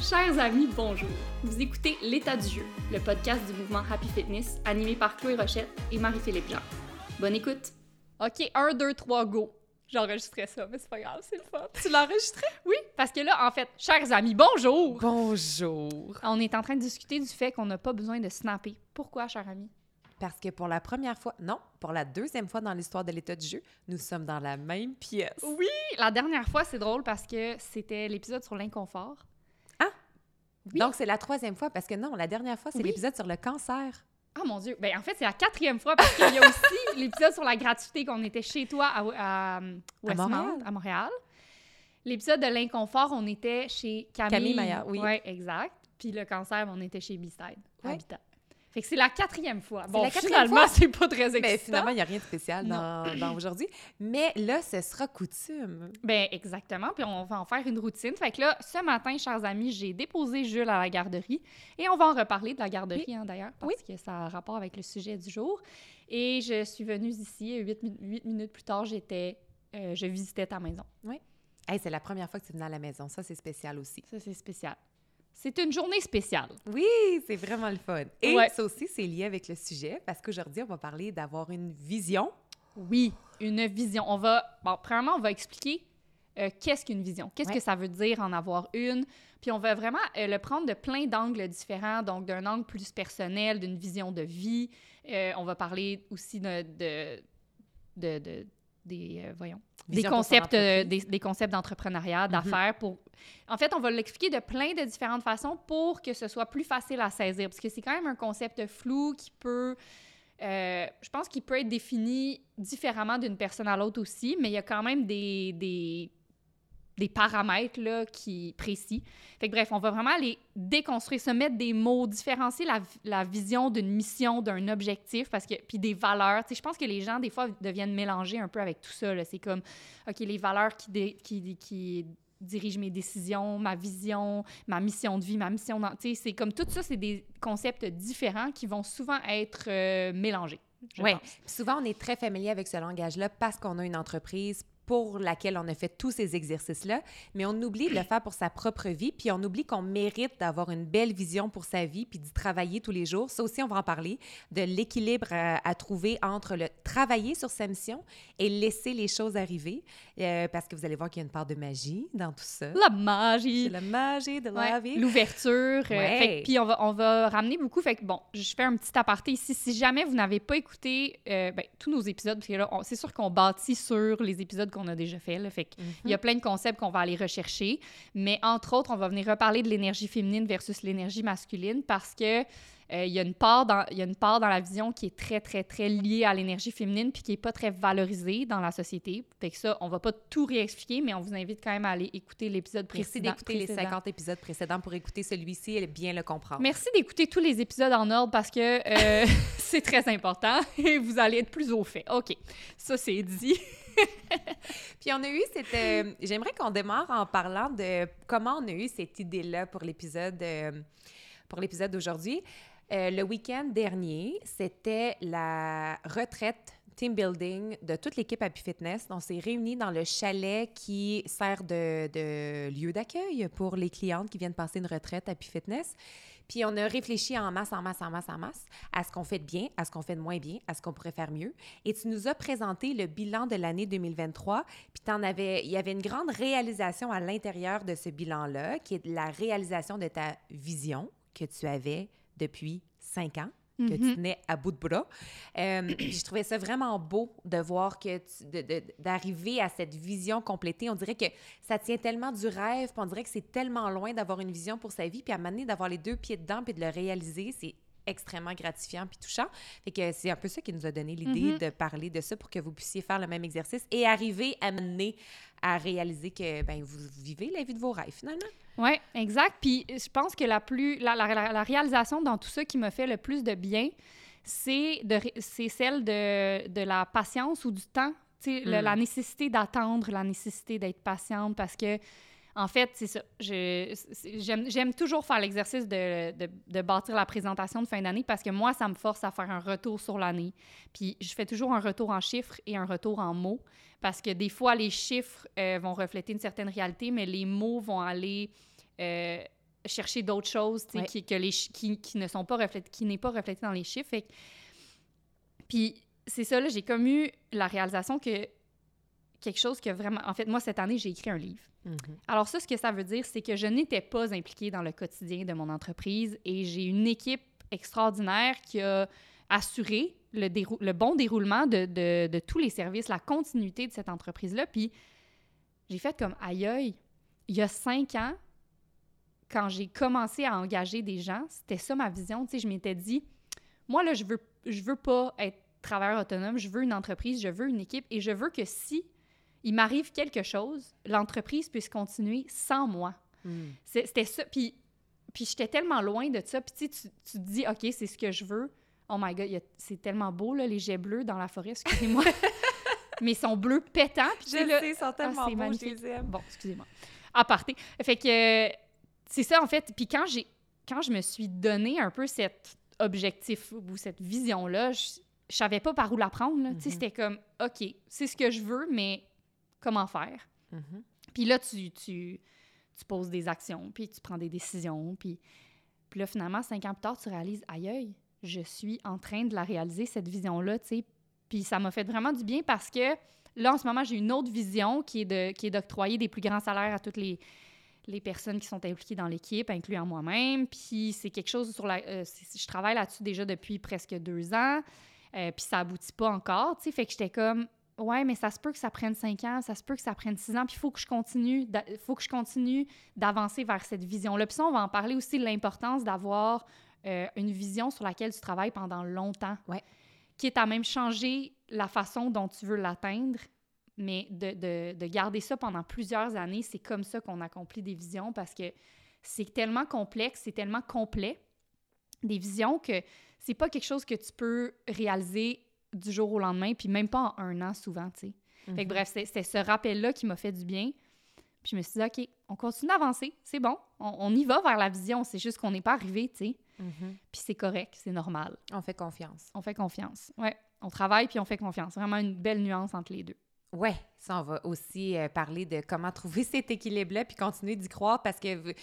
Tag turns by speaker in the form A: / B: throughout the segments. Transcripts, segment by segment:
A: Chers amis, bonjour. Vous écoutez L'état du jeu, le podcast du mouvement Happy Fitness animé par Chloé Rochette et Marie-Philippe Jean. Bonne écoute. OK, 1, 2, 3, go. J'enregistrais ça, mais c'est pas grave, c'est le fun.
B: Tu l'enregistrais?
A: Oui, parce que là, en fait, chers amis, bonjour!
B: Bonjour.
A: On est en train de discuter du fait qu'on n'a pas besoin de snapper. Pourquoi, chers amis?
B: Parce que pour la première fois, non, pour la deuxième fois dans l'histoire de l'état du jeu, nous sommes dans la même pièce.
A: Oui! La dernière fois, c'est drôle parce que c'était l'épisode sur l'inconfort. Oui.
B: Donc, c'est la troisième fois parce que non, la dernière fois, c'est
A: Oui.
B: l'épisode sur le cancer.
A: Ah mon Dieu! Ben, en fait, c'est la quatrième fois parce qu'il y a aussi l'épisode sur la gratuité qu'on était chez toi à, à, Westmount,
B: Montréal.
A: à Montréal. L'épisode de l'inconfort, on était chez Camille.
B: Camille Maillard, oui.
A: Ouais, exact. Puis le cancer, on était chez B-Side,
B: Ouais.
A: Habitat. Fait que c'est la quatrième fois. Bon,
B: la quatrième
A: finalement, c'est pas très excitant.
B: Mais finalement, il n'y a rien de spécial dans, dans aujourd'hui. Mais là, ce sera coutume.
A: Ben exactement, puis on va en faire une routine. Fait que là, ce matin, chers amis, j'ai déposé Jules à la garderie et on va en reparler de la garderie, hein, d'ailleurs, parce que ça a rapport avec le sujet du jour. Et je suis venue ici, et huit, mi- huit minutes plus tard, j'étais, euh, je visitais ta maison.
B: Hey, c'est la première fois que tu venais à la maison. Ça, c'est spécial aussi.
A: Ça, c'est spécial. C'est une journée spéciale.
B: Oui, c'est vraiment le fun. Et
A: Ouais.
B: ça aussi, c'est lié avec le sujet parce qu'aujourd'hui, on va parler d'avoir une vision.
A: Oui, une vision. On va, bon, premièrement, on va expliquer euh, qu'est-ce qu'une vision, qu'est-ce
B: Ouais.
A: que ça veut dire en avoir une, puis on va vraiment euh, le prendre de plein d'angles différents, donc d'un angle plus personnel, d'une vision de vie. Euh, on va parler aussi de, de, de- de- des, euh, voyons, des concepts, euh, des, des concepts d'entrepreneuriat,
B: Mhm.
A: d'affaires. Pour, en fait, on va l'expliquer de plein de différentes façons pour que ce soit plus facile à saisir, parce que c'est quand même un concept flou qui peut euh, je pense qu'il peut être défini différemment d'une personne à l'autre aussi, mais il y a quand même des, des, des paramètres là, qui précis. Fait que bref, on va vraiment aller déconstruire, se mettre des mots, différencier la, la vision d'une mission, d'un objectif, parce que puis des valeurs. Tu sais, je pense que les gens des fois deviennent mélangés un peu avec tout ça. là. C'est comme ok les valeurs qui dé- qui, qui dirigent mes décisions, ma vision, ma mission de vie, ma mission dans... Tu sais, c'est comme tout ça, c'est des concepts différents qui vont souvent être euh, mélangés.
B: Puis souvent, on est très familier avec ce langage-là parce qu'on a une entreprise pour laquelle on a fait tous ces exercices-là, mais on oublie de le faire pour sa propre vie, puis on oublie qu'on mérite d'avoir une belle vision pour sa vie, puis d'y travailler tous les jours. Ça aussi, on va en parler, de l'équilibre à, à trouver entre le travailler sur sa mission et laisser les choses arriver, euh, parce que vous allez voir qu'il y a une part de magie dans tout ça.
A: La magie!
B: C'est la magie de la
A: Ouais,
B: vie.
A: L'ouverture. euh,
B: Ouais.
A: puis on va, on va ramener beaucoup. Fait que bon, je fais un petit aparté ici. Si jamais vous n'avez pas écouté euh, ben, tous nos épisodes, parce que là, c'est sûr qu'on bâtit sur les épisodes qu'on a déjà fait. Là, fait y a plein de concepts qu'on va aller rechercher. Mais entre autres, on va venir reparler de l'énergie féminine versus l'énergie masculine parce que euh, il y, a une part dans, il y a une part dans la vision qui est très, très, très liée à l'énergie féminine puis qui n'est pas très valorisée dans la société. Fait que ça, on va pas tout réexpliquer, mais on vous invite quand même à aller écouter l'épisode
B: Merci
A: précédent.
B: d'écouter les
A: précédent.
B: 50 épisodes précédents pour écouter celui-ci et bien le comprendre.
A: Merci d'écouter tous les épisodes en ordre parce que euh, c'est très important et vous allez être plus au fait. OK, ça c'est dit.
B: Puis on a eu cette... euh, J'aimerais qu'on démarre en parlant de comment on a eu cette idée-là pour l'épisode euh, pour l'épisode d'aujourd'hui. Euh, le week-end dernier, c'était la retraite team building de toute l'équipe Happy Fitness. On s'est réunis dans le chalet qui sert de, lieu d'accueil pour les clientes qui viennent passer une retraite Happy Fitness. Puis on a réfléchi en masse, en masse, en masse, en masse à ce qu'on fait de bien, à ce qu'on fait de moins bien, à ce qu'on pourrait faire mieux. Et tu nous as présenté le bilan de l'année 2023. Puis il y avait une grande réalisation à l'intérieur de ce bilan-là, qui est la réalisation de ta vision que tu avais depuis cinq ans que tu
A: Mhm.
B: tenais à bout de bras. Euh, je trouvais ça vraiment beau de voir que d'arriver à cette vision complétée. On dirait que ça tient tellement du rêve, puis on dirait que c'est tellement loin d'avoir une vision pour sa vie, puis à donné, d'avoir les deux pieds dedans, puis de le réaliser, c'est extrêmement gratifiant puis touchant. Fait que c'est un peu ça qui nous a donné l'idée
A: Mhm.
B: de parler de ça pour que vous puissiez faire le même exercice et arriver à mener à réaliser que ben, vous vivez la vie de vos rêves, finalement.
A: Oui, exact. Puis je pense que la plus la, la- la- la réalisation dans tout ça qui me fait le plus de bien, c'est de c'est celle de, de la patience ou du temps. Sais, le-
B: Mm.
A: la nécessité d'attendre, la nécessité d'être patiente parce que en fait, c'est ça. J'aime toujours faire l'exercice de, de, de bâtir la présentation de fin d'année parce que moi, ça me force à faire un retour sur l'année. Puis je fais toujours un retour en chiffres et un retour en mots parce que des fois, les chiffres euh, vont refléter une certaine réalité, mais les mots vont aller euh, chercher d'autres choses,
B: Ouais.
A: qui, que les, chi- qui, qui ne sont pas reflétées, qui n'est pas reflété dans les chiffres. Fait que- Puis c'est ça, là, j'ai comme eu la réalisation que quelque chose que vraiment... En fait, moi, cette année, j'ai écrit un livre.
B: Mhm.
A: Alors ça, ce que ça veut dire, c'est que je n'étais pas impliquée dans le quotidien de mon entreprise et j'ai une équipe extraordinaire qui a assuré le, dérou- le bon déroulement de, de- de tous les services, la continuité de cette entreprise-là. Puis j'ai fait comme aïe aïe. Il y a cinq ans, quand j'ai commencé à engager des gens, c'était ça ma vision. Tu sais, je m'étais dit, moi là, je veux, je veux pas être travailleur autonome, je veux une entreprise, je veux une équipe et je veux que si il m'arrive quelque chose, l'entreprise puisse continuer sans moi. C'est- C'était ça. Puis, puis j'étais tellement loin de ça. Puis tu, tu, te dis, OK, c'est ce que je veux. Oh my God, c'est tellement beau, là, les jets bleus dans la forêt, excusez-moi. Mais ils sont bleus pétants. Puis sais,
B: Je
A: là,
B: sais, ils sont tellement
A: c'est
B: beaux, je
A: magnifique.
B: les aime.
A: Bon, excusez-moi. Aparté. Fait que c'est ça, en fait. Puis quand, quand je me suis donné un peu cet objectif ou cette vision-là, je, je savais pas par où la prendre. sais,
B: Mhm.
A: c'était comme, OK, c'est ce que je veux, mais comment faire?
B: Mhm.
A: Puis là, tu, tu, tu poses des actions, puis tu prends des décisions, puis, puis là, finalement, cinq ans plus tard, tu réalises, aïe, aïe, je suis en train de la réaliser, cette vision-là, tu sais. Puis ça m'a fait vraiment du bien parce que là, en ce moment, j'ai une autre vision qui est, de, qui est d'octroyer des plus grands salaires à toutes les, les personnes qui sont impliquées dans l'équipe, incluant moi-même. Puis c'est quelque chose sur la... euh, je travaille là-dessus déjà depuis presque deux ans, euh, puis ça aboutit pas encore, tu sais. Fait que j'étais comme, ouais, mais ça se peut que ça prenne cinq ans, ça se peut que ça prenne six ans, puis il faut que je continue, faut que je continue d'avancer vers cette vision-là. Puis ça, on va en parler aussi de l'importance d'avoir euh, une vision sur laquelle tu travailles pendant longtemps.
B: Ouais.
A: Qui est à même changer la façon dont tu veux l'atteindre, mais de, de- de garder ça pendant plusieurs années, c'est comme ça qu'on accomplit des visions parce que c'est tellement complexe, c'est tellement complet, des visions que c'est pas quelque chose que tu peux réaliser du jour au lendemain, puis même pas en un an souvent, tu sais. Fait que
B: Mhm.
A: bref, c'est- c'était ce rappel-là qui m'a fait du bien. Puis je me suis dit, OK, on continue d'avancer, c'est bon, on, on y va vers la vision, c'est juste qu'on n'est pas arrivé, tu sais.
B: Mhm.
A: Puis c'est correct, c'est normal.
B: On fait confiance.
A: On fait confiance. Ouais, on travaille puis on fait confiance. Vraiment une belle nuance entre les deux.
B: Ouais, ça, on va aussi euh, parler de comment trouver cet équilibre-là puis continuer d'y croire parce que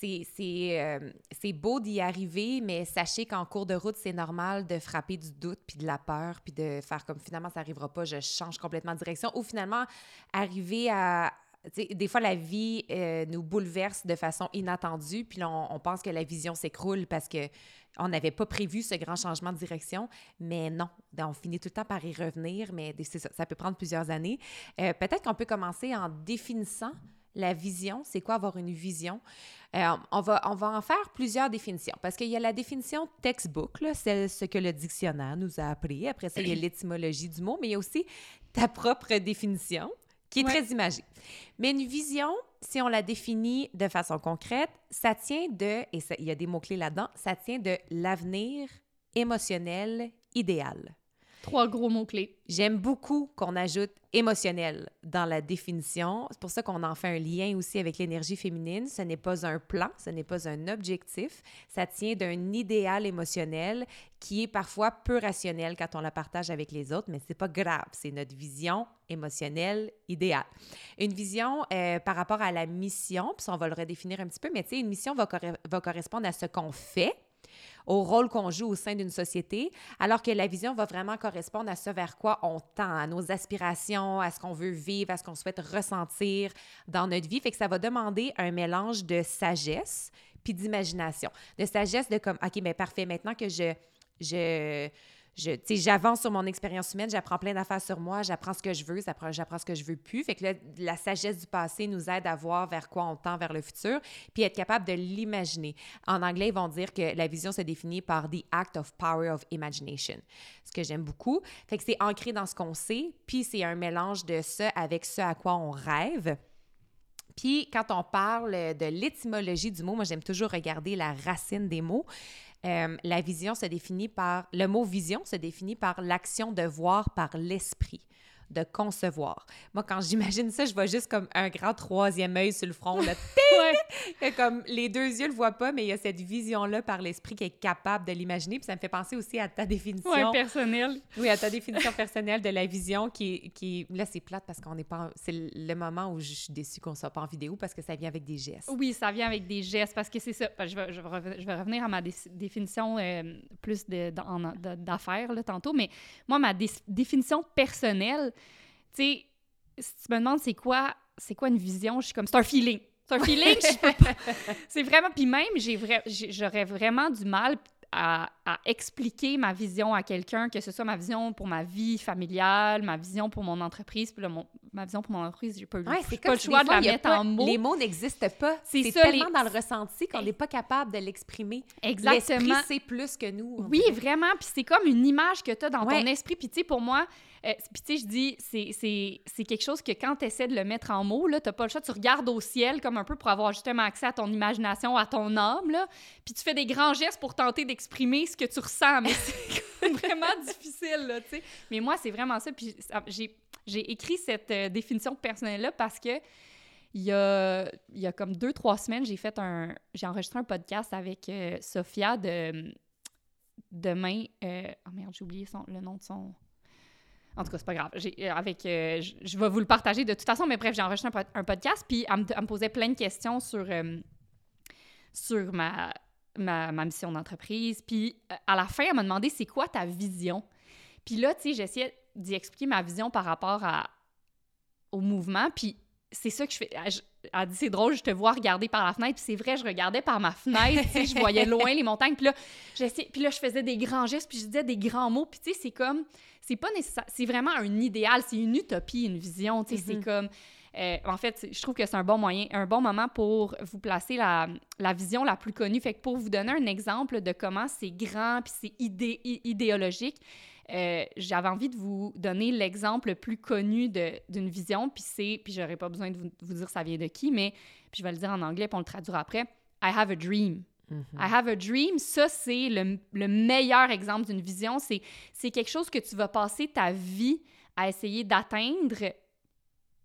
B: c'est euh, beau d'y arriver, mais sachez qu'en cours de route, c'est normal de frapper du doute puis de la peur puis de faire comme finalement ça n'arrivera pas, je change complètement de direction ou finalement arriver à. Des fois, la vie euh, nous bouleverse de façon inattendue, puis on, pense que la vision s'écroule parce que on n'avait pas prévu ce grand changement de direction, mais non, on finit tout le temps par y revenir, mais ça peut prendre plusieurs années. Euh, Peut-être qu'on peut commencer en définissant la vision. C'est quoi avoir une vision? Euh, on, va, on va en faire plusieurs définitions parce qu'il y a la définition textbook, c'est ce que le dictionnaire nous a appris. Après ça, il y a l'étymologie du mot, mais il y a aussi ta propre définition qui est
A: Ouais.
B: très imagée. Mais une vision, si on la définit de façon concrète, ça tient de, et ça- il y a des mots-clés là-dedans, ça tient de l'avenir émotionnel idéal.
A: Trois gros mots-clés.
B: J'aime beaucoup qu'on ajoute émotionnel dans la définition. C'est pour ça qu'on en fait un lien aussi avec l'énergie féminine. Ce n'est pas un plan, ce n'est pas un objectif. Ça tient d'un idéal émotionnel qui est parfois peu rationnel quand on la partage avec les autres, mais c'est pas grave. C'est notre vision émotionnelle idéale. Une vision euh, par rapport à la mission, puis on va le redéfinir un petit peu, mais tu sais, une mission va correspondre à ce qu'on fait au rôle qu'on joue au sein d'une société, alors que la vision va vraiment correspondre à ce vers quoi on tend, à nos aspirations, à ce qu'on veut vivre, à ce qu'on souhaite ressentir dans notre vie. Fait que ça va demander un mélange de sagesse puis d'imagination. De sagesse de comme, OK, mais parfait, maintenant que je... je j'avance sur mon expérience humaine, j'apprends plein d'affaires sur moi, j'apprends ce que je veux, j'apprends, ce que je veux plus. Fait que la sagesse du passé nous aide à voir vers quoi on tend vers le futur, puis être capable de l'imaginer. En anglais, ils vont dire que la vision se définit par the act of power of imagination, ce que j'aime beaucoup. Fait que c'est ancré dans ce qu'on sait, puis c'est un mélange de ça avec ce à quoi on rêve. Puis quand on parle de l'étymologie du mot, moi j'aime toujours regarder la racine des mots. Euh, la vision se définit par, le mot vision se définit par l'action de voir par l'esprit. De concevoir. Moi, quand j'imagine ça, je vois juste comme un grand troisième œil sur le front. Là.
A: Ouais.
B: comme les deux yeux le voient pas, mais il y a cette vision-là par l'esprit qui est capable de l'imaginer. Puis ça me fait penser aussi à ta définition.
A: Ouais, personnel.
B: Oui, à ta définition personnelle de la vision qui, qui... là, c'est plate parce qu'on n'est pas... en- C'est le moment où je suis déçue qu'on soit pas en vidéo parce que ça vient avec des gestes.
A: Oui, ça vient avec des gestes parce que c'est ça. Je vais, je vais je vais revenir à ma dé- définition euh, plus d'affaires tantôt, mais moi, ma dé- définition personnelle, sais, si tu me demandes c'est quoi, c'est quoi une vision, je suis comme, c'est un feeling. C'est un feeling, je peux pas- C'est vraiment, puis même, j'aurais vraiment du mal à, à expliquer ma vision à quelqu'un, que ce soit ma vision pour ma vie familiale, ma vision pour mon entreprise, puis là, mon- ma vision pour mon entreprise, j'ai pas,
B: Ouais,
A: pas
B: comme
A: le choix de
B: fois,
A: la mettre
B: pas-
A: en mots.
B: Les mots n'existent pas.
A: C'est
B: tellement
A: les-
B: dans le ressenti qu'on n'est pas capable de l'exprimer.
A: Exactement.
B: L'esprit, c'est plus que nous.
A: Oui, vraiment. Puis c'est comme une image que tu as dans
B: Ouais.
A: ton esprit. Puis tu sais, pour moi, euh, puis tu sais, je dis, c'est- quelque chose que quand tu essaies de le mettre en mots, là, tu pas le choix. Tu regardes au ciel comme un peu pour avoir justement accès à ton imagination, à ton âme. Puis tu fais des grands gestes pour tenter d'exprimer ce que tu ressens. Mais c'est vraiment difficile, là, tu sais. Mais moi, c'est vraiment ça. Puis j'ai écrit cette euh, définition personnelle-là parce que il y a, il y a comme deux, trois semaines, j'ai fait un... J'ai enregistré un podcast avec euh, Sophia de demain. euh, Oh merde, j'ai oublié son, le nom de son. En tout cas, c'est pas grave. Euh, avec, euh, je, vais vous le partager de toute façon, mais bref, j'ai enregistré un, pod- un podcast, puis elle me, posait plein de questions sur, euh, sur ma, ma, ma mission d'entreprise. Puis à la fin, elle m'a demandé c'est quoi ta vision? Puis là, tu sais, j'essayais d'y expliquer ma vision par rapport à, au mouvement. Puis c'est ça que je fais. Elle dit c'est drôle, je te vois regarder par la fenêtre. Puis c'est vrai, je regardais par ma fenêtre, tu sais, je voyais loin les montagnes. Puis là, puis là, je faisais des grands gestes, puis je disais des grands mots. Puis tu sais, c'est comme, c'est pas nécessaire, c'est vraiment un idéal, c'est une utopie, une vision. Tu sais, c'est
B: Mhm.
A: comme. euh, en fait, je trouve que c'est un bon moyen, un bon moment pour vous placer la, la vision la plus connue. Fait que pour vous donner un exemple de comment c'est grand puis c'est idé- idéologique, euh, j'avais envie de vous donner l'exemple le plus connu d'une vision, puis c'est, puis j'aurais pas besoin de vous, vous dire ça vient de qui, mais puis je vais le dire en anglais, puis on le traduira après. I have a dream.
B: Mhm.
A: I have a dream, ça, c'est le, le meilleur exemple d'une vision. C'est quelque chose que tu vas passer ta vie à essayer d'atteindre,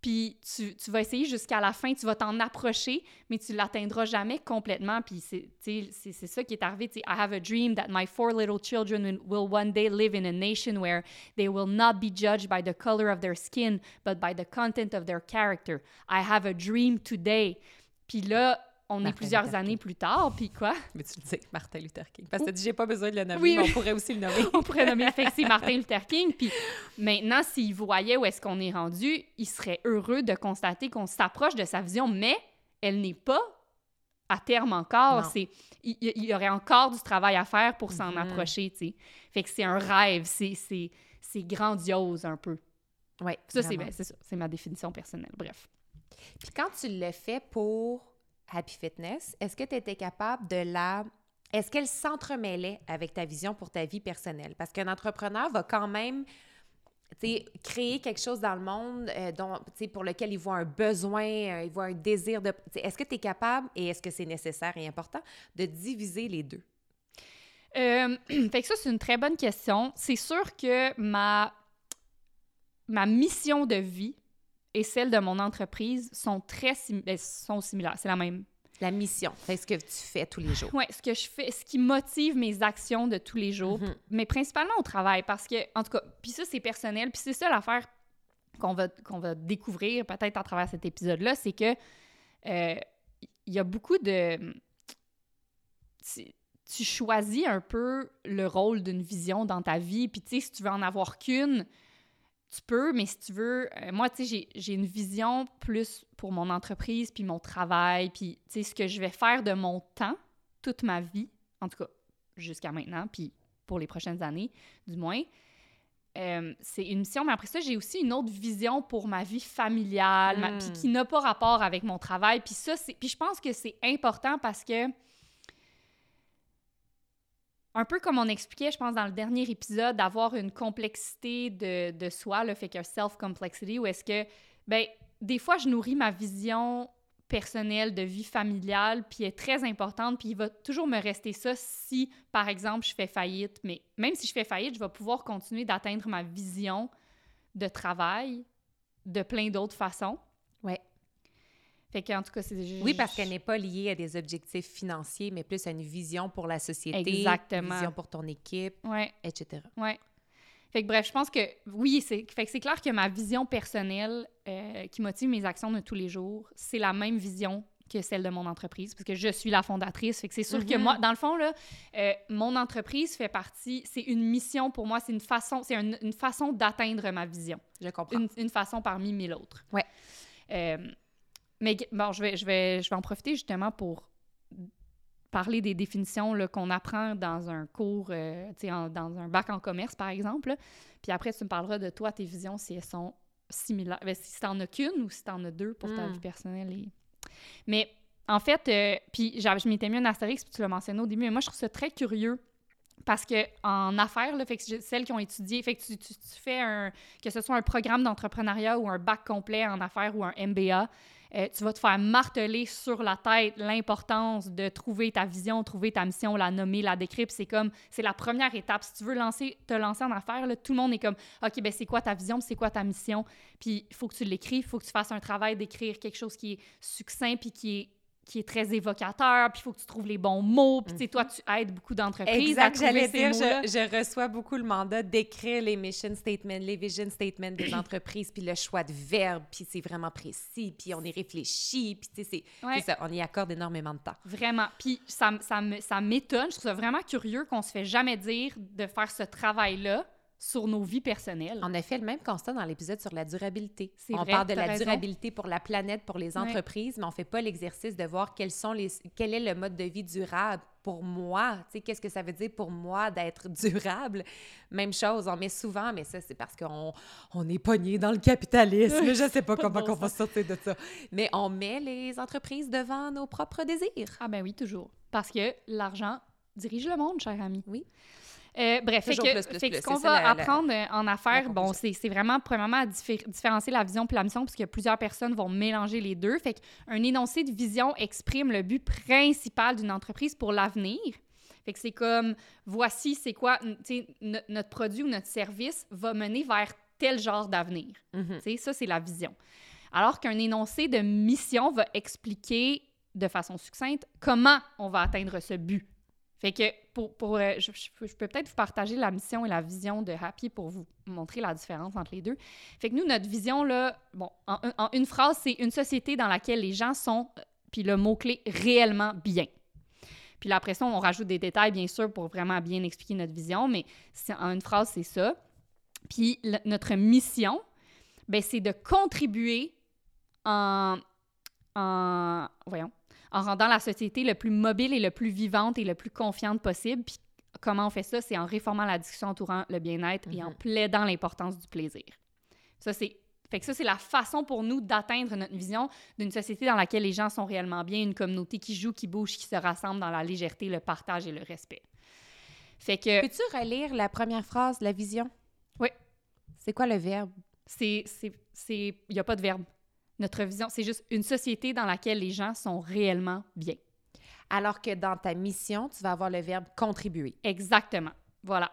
A: puis tu, tu vas essayer jusqu'à la fin, tu vas t'en approcher, mais tu l'atteindras jamais complètement. Puis c'est, ça qui est arrivé. I have a dream that my four little children will one day live in a nation where they will not be judged by the color of their skin, but by the content of their character. I have a dream today. Puis là, on est plusieurs
B: Luther
A: années
B: King.
A: plus tard, puis quoi?
B: Mais tu le sais, Martin Luther King. Parce que tu dis, j'ai pas besoin de le nommer,
A: Oui,
B: mais on pourrait aussi le nommer.
A: on pourrait nommer fait que c'est Martin Luther King. Puis maintenant, s'il voyait où est-ce qu'on est rendu, il serait heureux de constater qu'on s'approche de sa vision, mais elle n'est pas à terme encore. C'est, il, il y aurait encore du travail à faire pour s'en
B: Mhm.
A: approcher, tu sais. Fait que c'est un rêve, c'est, c'est, c'est grandiose un peu.
B: Oui,
A: Ça, c'est, ben, c'est ça, c'est ma définition personnelle. Bref.
B: Puis quand tu le fais pour Happy Fitness, est-ce que tu étais capable de la... Est-ce qu'elle s'entremêlait avec ta vision pour ta vie personnelle? Parce qu'un entrepreneur va quand même créer quelque chose dans le monde euh, dont, pour lequel il voit un besoin, euh, il voit un désir de... Est-ce que tu es capable, et est-ce que c'est nécessaire et important, de diviser les deux?
A: Euh, fait que ça, c'est une très bonne question. C'est sûr que ma, ma mission de vie et celle de mon entreprise sont très sim- ben, sont similaires. C'est la même.
B: La mission, c'est ce que tu fais tous les jours.
A: Ouais, ce que je fais, ce qui motive mes actions de tous les jours,
B: Mhm.
A: mais principalement au travail, parce que, en tout cas, puis ça, c'est personnel, puis c'est ça l'affaire qu'on va, qu'on va découvrir peut-être à travers cet épisode-là, c'est que euh, il y a beaucoup de... Tu, tu choisis un peu le rôle d'une vision dans ta vie, puis tu sais, si tu veux en avoir qu'une, tu peux, mais si tu veux... euh, moi, tu sais, j'ai- une vision plus pour mon entreprise, puis mon travail, puis tu sais, ce que je vais faire de mon temps toute ma vie, en tout cas jusqu'à maintenant, puis pour les prochaines années, du moins. Euh, c'est une mission, mais après ça, j'ai aussi une autre vision pour ma vie familiale, ma- puis qui n'a pas rapport avec mon travail. Puis ça, c'est, puis je pense que c'est important parce que, un peu comme on expliquait, je pense, dans le dernier épisode, d'avoir une complexité de, soi, le fait que self-complexity, où est-ce que, ben, des fois, je nourris ma vision personnelle de vie familiale, puis est très importante, puis il va toujours me rester ça si, par exemple, je fais faillite. Mais même si je fais faillite, je vais pouvoir continuer d'atteindre ma vision de travail de plein d'autres façons. Fait qu'en tout cas, c'est...
B: Oui, parce qu'elle n'est pas liée à des objectifs financiers, mais plus à une vision pour la société,
A: Exactement.
B: une vision pour ton équipe,
A: Ouais,
B: etc.
A: ouais. Fait que bref, je pense que oui, c'est fait que c'est clair que ma vision personnelle euh, qui motive mes actions de tous les jours, c'est la même vision que celle de mon entreprise, parce que je suis la fondatrice. Fait que c'est sûr que
B: Mhm.
A: moi, dans le fond, là, euh, mon entreprise fait partie, c'est une mission pour moi, c'est une façon, c'est un- une façon d'atteindre ma vision.
B: Je comprends.
A: Une, une façon parmi mille autres.
B: Ouais.
A: Euh, mais bon, je vais, je, vais, je vais en profiter justement pour parler des définitions qu'on apprend dans un cours, euh, tu sais, en- dans un bac en commerce, par exemple. là. Puis après, tu me parleras de toi, tes visions, si elles sont similaires. Ben, si t'en as qu'une ou si t'en as deux pour ta
B: Mm.
A: vie personnelle. et- Mais en fait, euh, puis j'avais- je m'étais mis un astérix, puis tu l'as mentionné au début, mais moi, je trouve ça très curieux parce que en affaires, là, fait que celles qui ont étudié, fait que tu, tu- tu fais un, que ce soit un programme d'entrepreneuriat ou un bac complet en affaires ou un MBA, euh, tu vas te faire marteler sur la tête l'importance de trouver ta vision, trouver ta mission, la nommer, la décrire. C'est comme, c'est la première étape. Si tu veux lancer, te lancer en affaires, tout le monde est comme, OK, ben c'est quoi ta vision, c'est quoi ta mission? Puis il faut que tu l'écrives, il faut que tu fasses un travail d'écrire quelque chose qui est succinct, puis qui est qui est très évocateur, puis il faut que tu trouves les bons mots, puis sais, toi, tu aides beaucoup d'entreprises à trouver
B: j'allais
A: ces
B: dire,
A: mots-là.
B: je, je reçois beaucoup le mandat d'écrire les mission statements, les vision statements des entreprises, puis le choix de verbes, puis c'est vraiment précis, puis on y réfléchit, puis tu sais, c'est
A: Ouais.
B: c'est ça, on y accorde énormément de temps.
A: Vraiment. Puis ça, ça, ça m'étonne. Je trouve ça vraiment curieux qu'on se fait jamais dire de faire ce travail-là sur nos vies personnelles.
B: On a fait le même constat dans l'épisode sur la durabilité. On
A: vrai,
B: parle de la
A: raison.
B: durabilité pour la planète, pour les
A: Ouais.
B: entreprises, mais on fait pas l'exercice de voir quels sont les, quel est le mode de vie durable pour moi. Tu sais, qu'est-ce que ça veut dire pour moi d'être durable? Même chose, on met souvent, mais ça, c'est parce qu'on on est pogné dans le capitalisme. Je sais pas comment
A: bon
B: on va sortir de ça. Mais on met les entreprises devant nos propres désirs.
A: Ah ben oui, toujours. Parce que l'argent dirige le monde, cher ami.
B: Oui.
A: Euh, bref, fait
B: Toujours
A: que,
B: plus, plus,
A: fait que
B: plus.
A: ce qu'on va
B: la-
A: apprendre euh, en affaires, bon, c'est vraiment, premièrement, à diffé- différencier la vision puis la mission, parce que plusieurs personnes vont mélanger les deux. Fait qu'un énoncé de vision exprime le but principal d'une entreprise pour l'avenir. Fait que c'est comme, voici c'est quoi, notre produit ou notre service va mener vers tel genre d'avenir. Tu sais, ça, c'est la vision. Alors qu'un énoncé de mission va expliquer de façon succincte comment on va atteindre ce but. Fait que pour, euh, je, peux- peut-être vous partager la mission et la vision de Happy pour vous montrer la différence entre les deux. Fait que nous, notre vision, là, bon, en, un- en une phrase, c'est une société dans laquelle les gens sont, euh, puis le mot-clé, réellement bien. Puis là, après ça, on rajoute des détails, bien sûr, pour vraiment bien expliquer notre vision, mais en une phrase, c'est ça. Puis notre mission, ben, c'est de contribuer en, en, voyons, en rendant la société le plus mobile et le plus vivante et le plus confiante possible. Puis comment on fait ça? C'est en réformant la discussion entourant le bien-être et en
B: Mhm.
A: plaidant l'importance du plaisir. Ça, c'est... Fait que ça, c'est la façon pour nous d'atteindre notre vision d'une société dans laquelle les gens sont réellement bien, une communauté qui joue, qui bouge, qui se rassemble dans la légèreté, le partage et le respect. Fait que
B: Peux-tu relire la première phrase, la vision?
A: Oui.
B: C'est quoi le verbe?
A: c'est... Il n'y a pas de verbe. Notre vision, c'est juste une société dans laquelle les gens sont réellement bien.
B: Alors que dans ta mission, tu vas avoir le verbe contribuer.
A: Exactement. Voilà.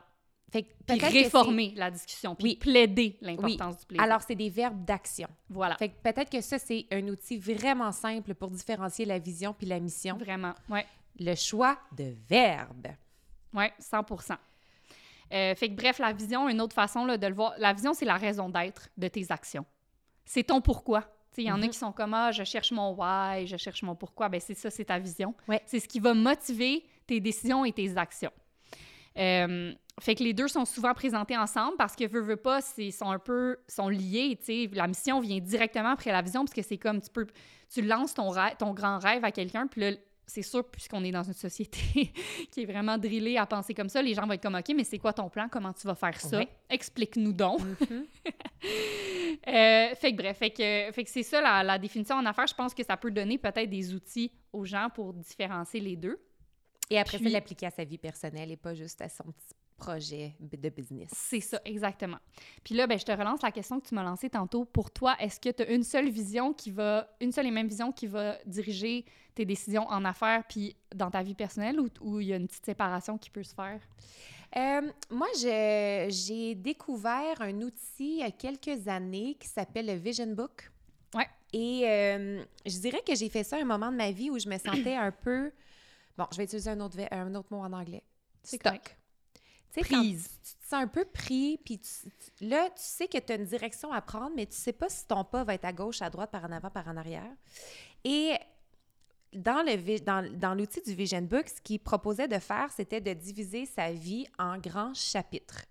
B: Fait que
A: Puis
B: que
A: réformer la discussion, puis
B: Oui.
A: plaider l'importance du
B: Oui.
A: plaisir.
B: Alors, c'est des verbes d'action.
A: voilà.
B: Fait que peut-être que ça, c'est un outil vraiment simple pour différencier la vision puis la mission.
A: Vraiment. Ouais.
B: Le choix de verbe.
A: Ouais, 100 Euh, fait que bref, la vision, une autre façon là, de le voir, la vision, c'est la raison d'être de tes actions. C'est ton pourquoi. Il y en a
B: Mhm.
A: qui sont comme Ah, je cherche mon why, je cherche mon pourquoi. Ben, c'est ça, c'est ta vision.
B: Ouais.
A: C'est ce qui va motiver tes décisions et tes actions. Euh, fait que les deux sont souvent présentés ensemble parce que veux, veux pas, c'est sont un peu sont liés. tu sais. La mission vient directement après la vision parce que c'est comme tu peux tu lances ton rêve, ton grand rêve à quelqu'un puis là c'est sûr puisqu'on est dans une société qui est vraiment drillée à penser comme ça, les gens vont être comme ok mais c'est quoi ton plan, comment tu vas faire ça, explique-nous donc.
B: Mhm.
A: Euh, fait que bref, fait que, fait que c'est ça la, la définition en affaires. Je pense que ça peut donner peut-être des outils aux gens pour différencier les deux.
B: Et après,
A: Puis-
B: ça, l'appliquer à sa vie personnelle et pas juste à son petit projet de business.
A: C'est ça, exactement. Puis là, ben, je te relance la question que tu m'as lancée tantôt. Pour toi, est-ce que tu as une seule vision qui va, une seule et même vision qui va diriger tes décisions en affaires puis dans ta vie personnelle ou il y a une petite séparation qui peut se faire?
B: Euh, moi, j'ai découvert un outil il y a quelques années qui s'appelle le Vision Book.
A: Ouais.
B: Et euh, je dirais que j'ai fait ça à un moment de ma vie où je me sentais un peu... Bon, je vais utiliser un autre, un autre mot en anglais.
A: Correct.
B: Tu sais, quand
A: Prise.
B: tu te sens un peu pris, puis tu- tu- là, tu sais que tu as une direction à prendre, mais tu sais pas si ton pas va être à gauche, à droite, par en avant, par en arrière. Et dans le dans, dans l'outil du Vision Book, ce qu'il proposait de faire, c'était de diviser sa vie en grands chapitres.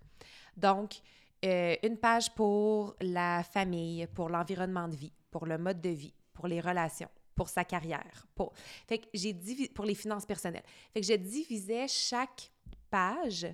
B: Donc, euh, une page pour la famille, pour l'environnement de vie, pour le mode de vie, pour les relations, pour sa carrière, pour, fait que j'ai divi- pour les finances personnelles. Fait que je divisais chaque page.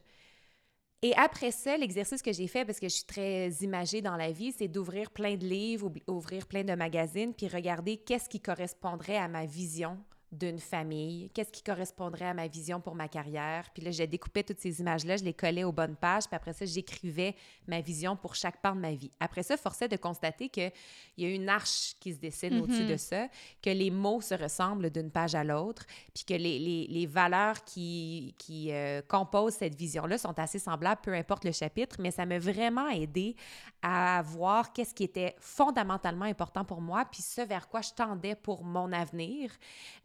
B: Et après ça, l'exercice que j'ai fait, parce que je suis très imagée dans la vie, c'est d'ouvrir plein de livres, ouvrir plein de magazines, puis regarder qu'est-ce qui correspondrait à ma vision d'une famille, qu'est-ce qui correspondrait à ma vision pour ma carrière. Puis là, je découpais toutes ces images-là, je les collais aux bonnes pages, puis après ça, j'écrivais ma vision pour chaque part de ma vie. Après ça, forçait de constater qu'il y a une arche qui se dessine au-dessus
A: Mhm.
B: de ça, que les mots se ressemblent d'une page à l'autre, puis que les, les- les valeurs qui, qui euh, composent cette vision-là sont assez semblables, peu importe le chapitre, mais ça m'a vraiment aidé à voir qu'est-ce qui était fondamentalement important pour moi, puis ce vers quoi je tendais pour mon avenir,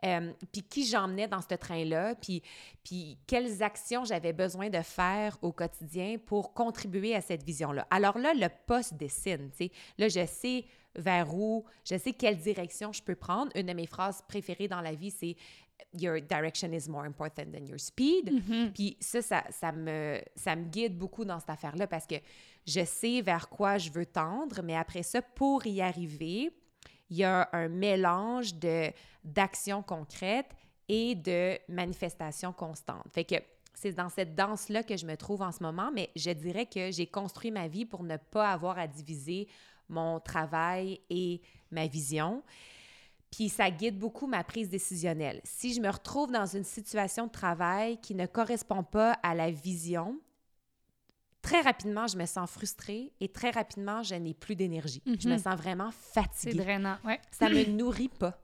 B: euh, puis qui j'emmenais dans ce train-là, puis, puis quelles actions j'avais besoin de faire au quotidien pour contribuer à cette vision-là. Alors là, le pas se dessine, tu sais. Là, je sais vers où, je sais quelle direction je peux prendre. Une de mes phrases préférées dans la vie, c'est Your direction is more important than your speed.
A: Mhm.
B: Puis ça, ça, ça me, ça me guide beaucoup dans cette affaire-là parce que je sais vers quoi je veux tendre, mais après ça, pour y arriver, il y a un mélange de, d'actions concrètes et de manifestations constantes. Fait que c'est dans cette danse-là que je me trouve en ce moment, mais je dirais que j'ai construit ma vie pour ne pas avoir à diviser mon travail et ma vision. Puis ça guide beaucoup ma prise décisionnelle. Si je me retrouve dans une situation de travail qui ne correspond pas à la vision, très rapidement, je me sens frustrée et très rapidement, je n'ai plus d'énergie. Je me
A: Mhm.
B: sens vraiment
A: C'est
B: fatiguée.
A: drainant. Ouais.
B: Ça me nourrit pas.